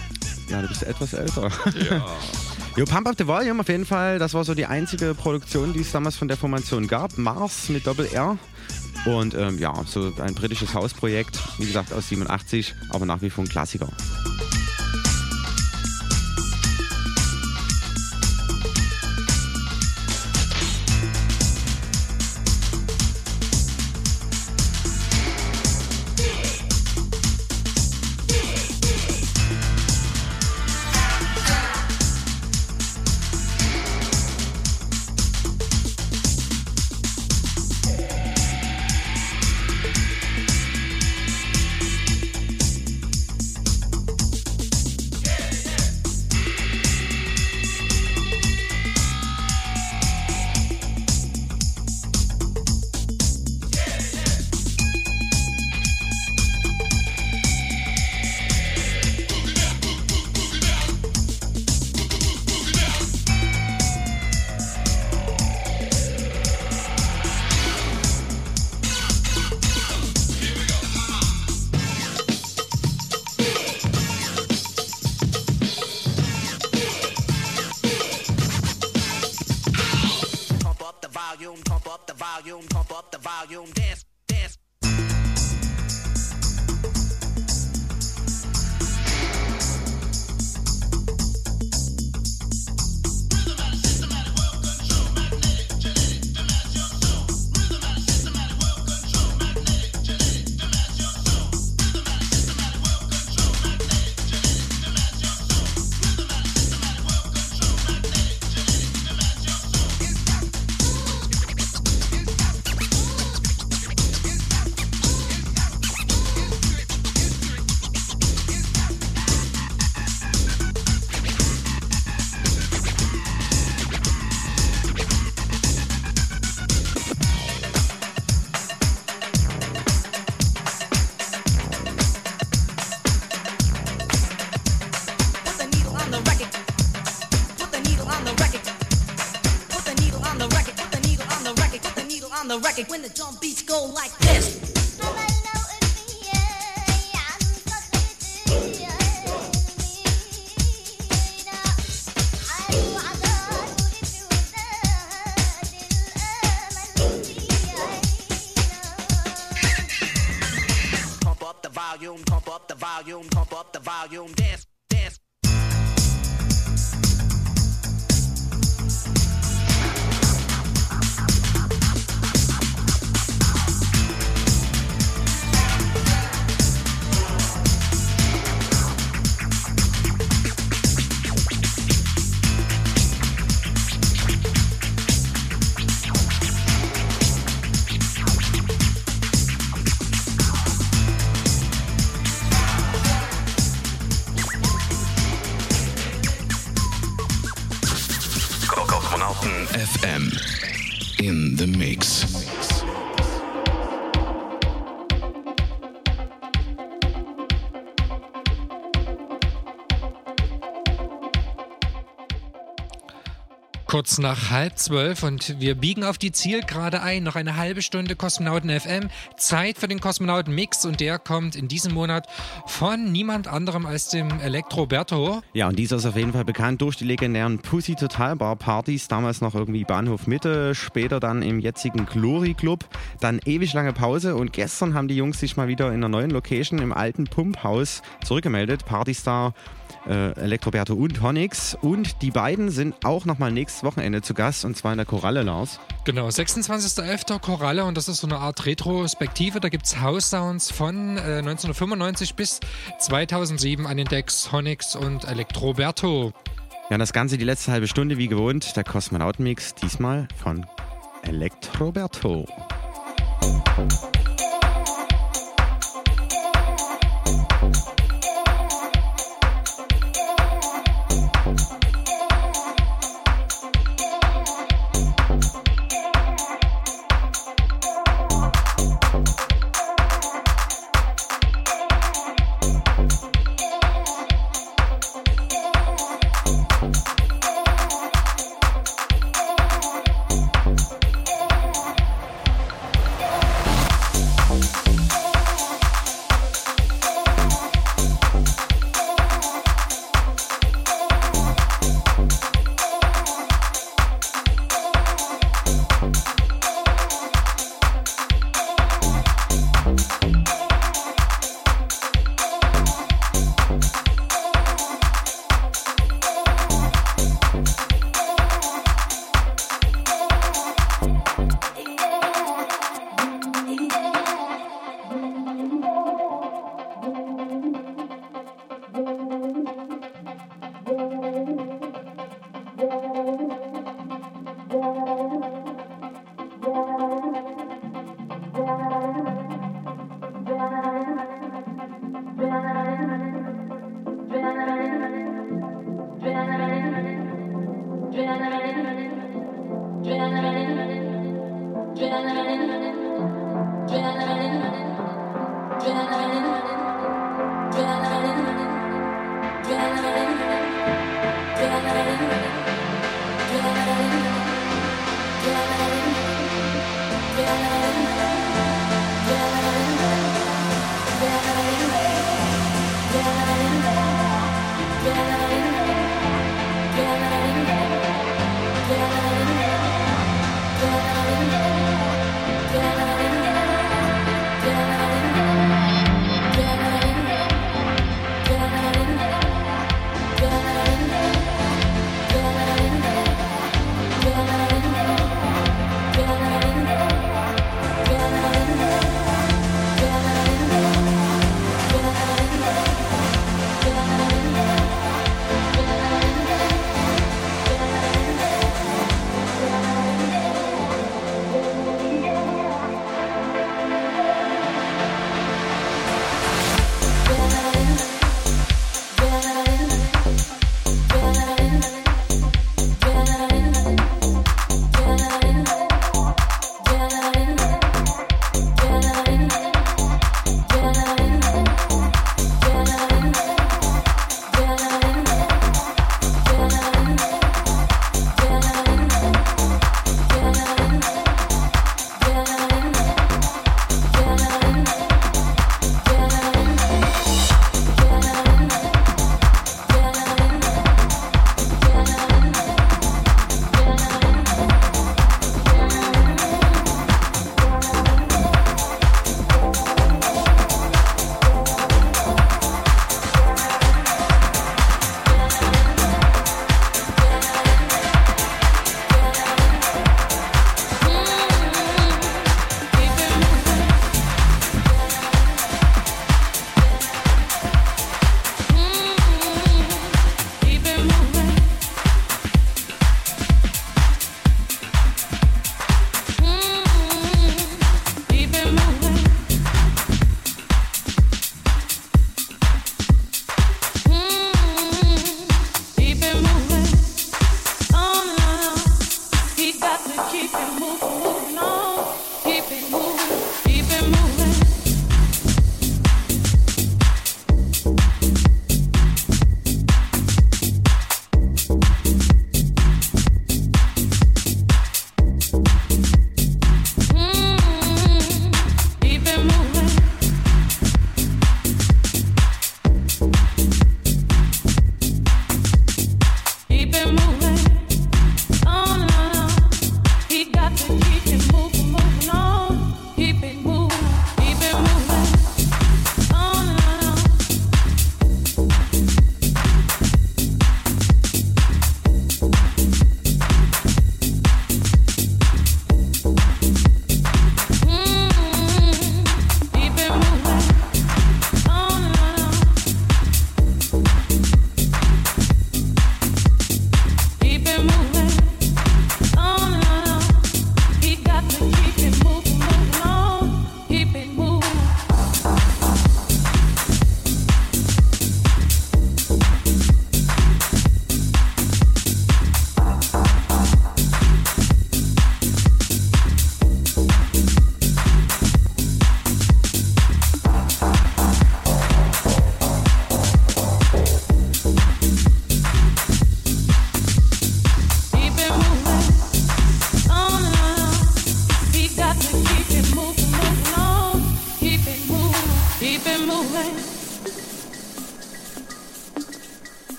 Speaker 2: Ja, du bist etwas älter. Ja. [LAUGHS] Jo, Pump Up the Volume auf jeden Fall. Das war so die einzige Produktion, die es damals von der Formation gab. Mars mit Doppel-R. Und ähm, ja, so ein britisches Hausprojekt, wie gesagt aus 87, aber nach wie vor ein Klassiker.
Speaker 1: Kurz nach halb zwölf und wir biegen auf die Zielgerade ein. Noch eine halbe Stunde Kosmonauten FM. Zeit für den Kosmonauten Mix und der kommt in diesem Monat von niemand anderem als dem Elektroberto.
Speaker 2: Ja, und dieser ist auf jeden Fall bekannt durch die legendären Pussy Total Bar Partys. Damals noch irgendwie Bahnhof Mitte, später dann im jetzigen Glory Club. Dann ewig lange Pause und gestern haben die Jungs sich mal wieder in einer neuen Location im alten Pumphaus zurückgemeldet. Partystar äh, Elektroberto und Honix. Und die beiden sind auch nochmal nächstes Wochenende zu Gast und zwar in der Koralle, Lars.
Speaker 1: Genau, 26.11. Koralle und das ist so eine Art Retrospektive. Da gibt es House-Sounds von äh, 1995 bis 2007 an den Decks Honix und Elektroberto.
Speaker 2: Ja, das Ganze die letzte halbe Stunde wie gewohnt. Der Kosmonautenmix, diesmal von Elektroberto.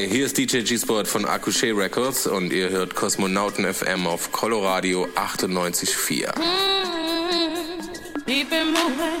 Speaker 10: Hi, hier ist DJ G-Sport von Akushe Records und ihr hört Kosmonauten FM auf Coloradio 98.4.
Speaker 11: Mm, keep it.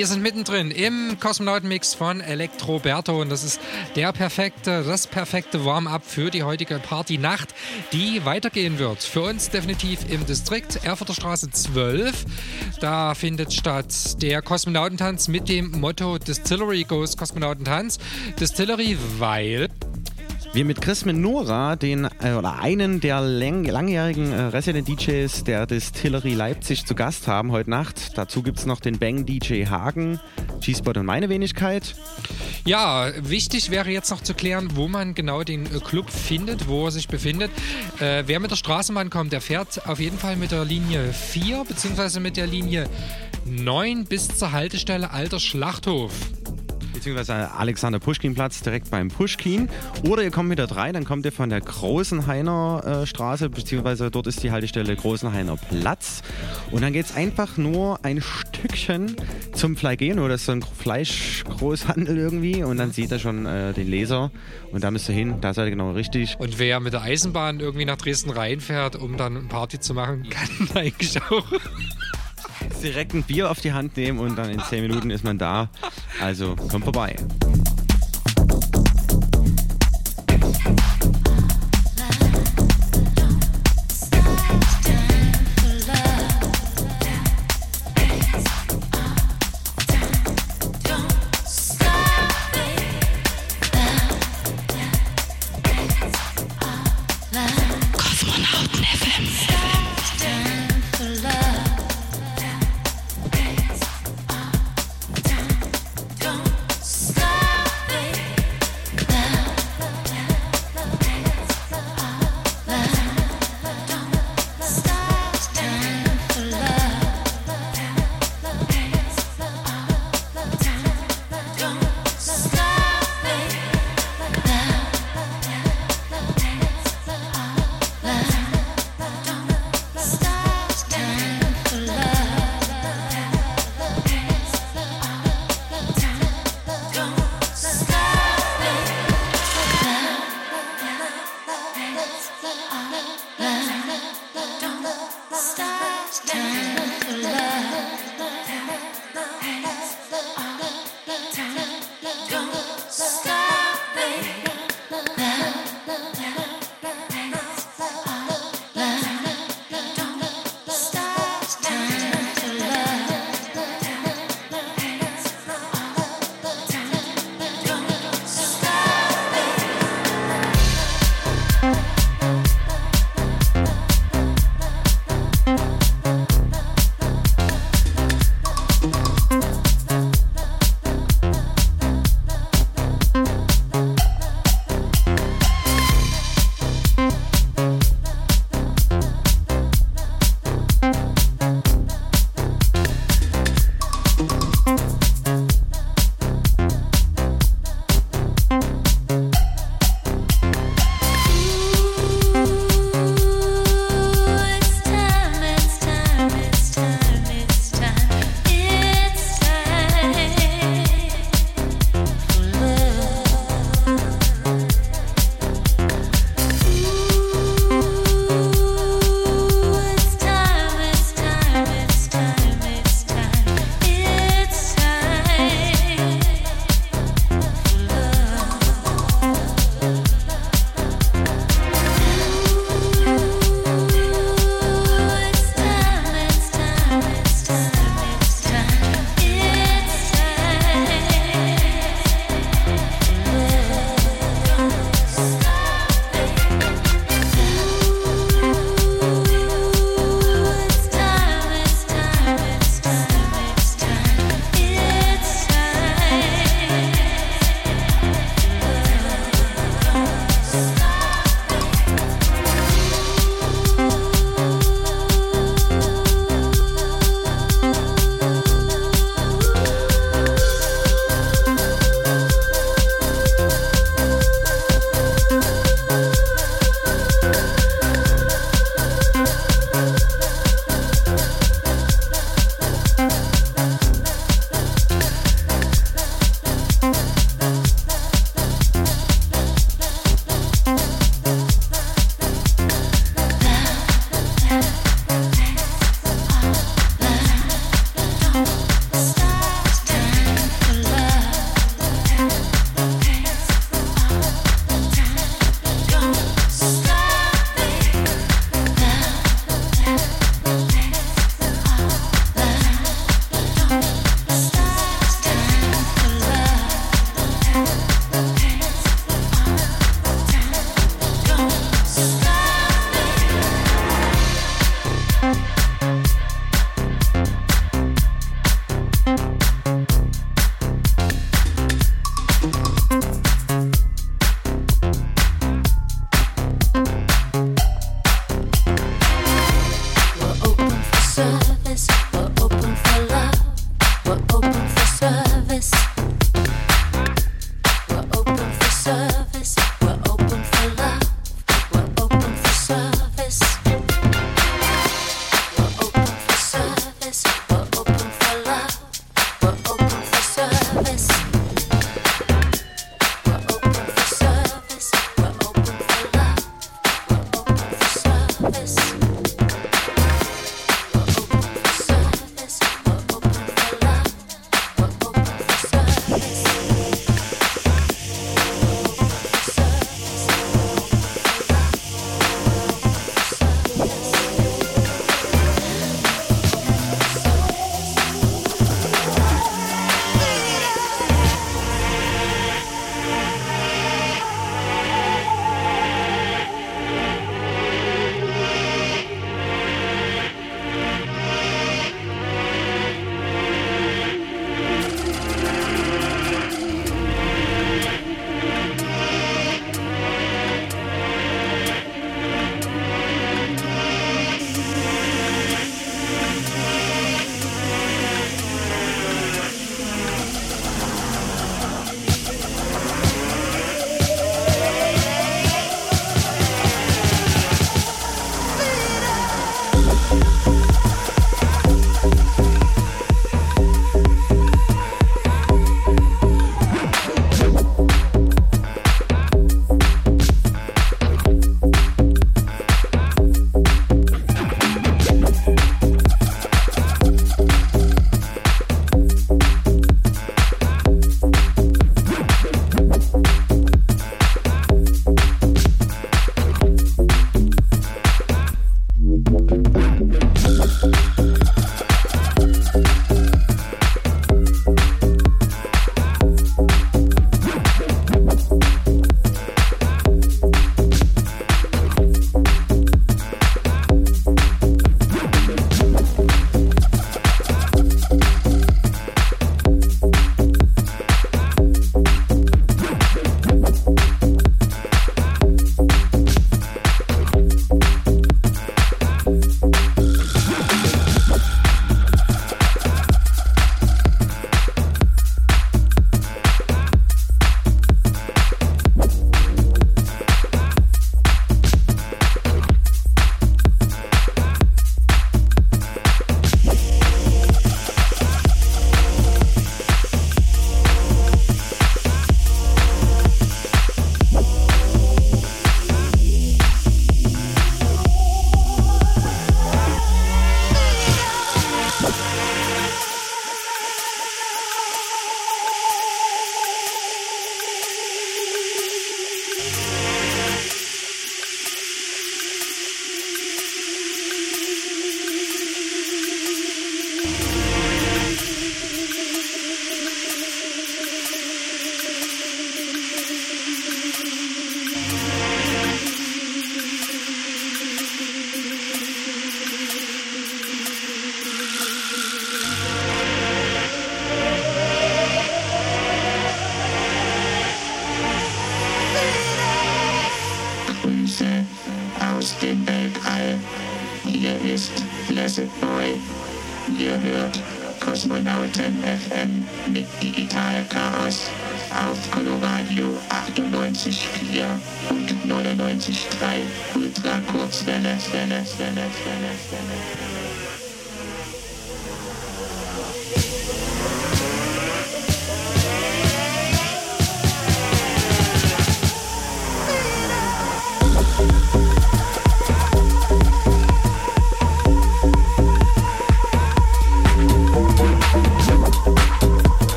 Speaker 1: Wir sind mittendrin im Kosmonautenmix von Elektroberto und das ist der perfekte, das perfekte Warm-up für die heutige Partynacht, die weitergehen wird. Für uns definitiv im Distrikt Erfurter Straße 12. Da findet statt der Kosmonautentanz mit dem Motto Distillery Goes Kosmonautentanz. Distillery, weil
Speaker 2: Wir mit Chris Menora, den äh, oder einen der läng langjährigen äh, Resident DJs der Distillery Leipzig zu Gast haben heute Nacht. Dazu gibt es noch den Bang DJ Hagen, G-Spot und meine Wenigkeit.
Speaker 1: Ja, wichtig wäre jetzt noch zu klären, wo man genau den äh, Club findet, wo er sich befindet. Äh, wer mit der Straßenbahn kommt, der fährt auf jeden Fall mit der Linie 4 beziehungsweise mit der Linie 9 bis zur Haltestelle Alter Schlachthof.
Speaker 2: Beziehungsweise Alexander Puschkin-Platz direkt beim Puschkin. Oder ihr kommt mit der 3, dann kommt ihr von der Großenhainer äh, Straße, beziehungsweise dort ist die Haltestelle Großenhainer Platz. Und dann geht es einfach nur ein Stückchen zum Fleigeno, das ist so ein Fleischgroßhandel irgendwie. Und dann sieht er schon äh, den Laser. Und da müsst ihr hin, da seid ihr genau richtig.
Speaker 1: Und wer mit der Eisenbahn irgendwie nach Dresden reinfährt, um dann Party zu machen, [LAUGHS] kann eigentlich auch.
Speaker 2: Direkt ein Bier auf die Hand nehmen und dann in 10 Minuten ist man da. Also kommt vorbei.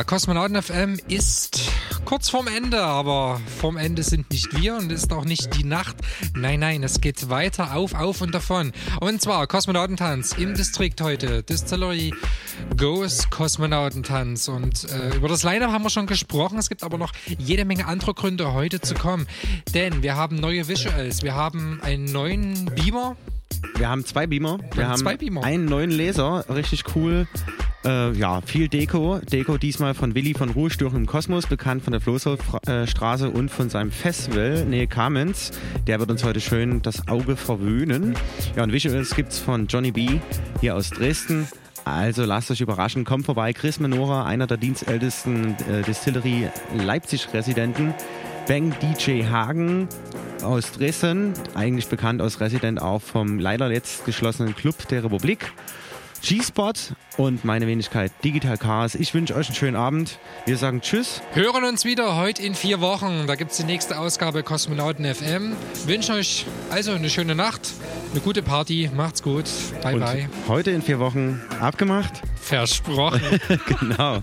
Speaker 1: Ja, Kosmonauten FM ist kurz vorm Ende, aber vorm Ende sind nicht wir und ist auch nicht die Nacht. Nein, nein, es geht weiter auf, auf und davon. Und zwar Kosmonautentanz im Distrikt heute. Distillery Goes Kosmonautentanz. Und äh, über das Line-Up haben wir schon gesprochen. Es gibt aber noch jede Menge andere Gründe, heute zu kommen. Denn wir haben neue Visuals. Wir haben einen neuen Beamer.
Speaker 2: Wir haben zwei Beamer. Wir
Speaker 1: Wir haben
Speaker 2: haben
Speaker 1: zwei Beamer.
Speaker 2: einen neuen Laser, richtig cool. Äh, ja, viel Deko. Deko diesmal von Willi von Ruhestörung im Kosmos, bekannt von der Floßholzstraße und von seinem Festival Nähe Kamenz. Der wird uns heute schön das Auge verwöhnen. Ja, und Visuals gibt's von Johnny B. hier aus Dresden. Also lasst euch überraschen, kommt vorbei. Chris Menora, einer der dienstältesten äh, Distillery Leipzig-Residenten. Bang DJ Hagen aus Dresden, eigentlich bekannt aus Resident auch vom leider letzt geschlossenen Club der Republik. G-Spot und meine Wenigkeit Digital Chaos. Ich wünsche euch einen schönen Abend. Wir sagen Tschüss.
Speaker 1: Hören uns wieder heute in vier Wochen. Da gibt es die nächste Ausgabe Kosmonauten FM. Wünsche euch also eine schöne Nacht, eine gute Party. Macht's gut. Bye,
Speaker 2: und
Speaker 1: bye.
Speaker 2: heute in vier Wochen abgemacht.
Speaker 1: Versprochen. [LAUGHS]
Speaker 2: genau.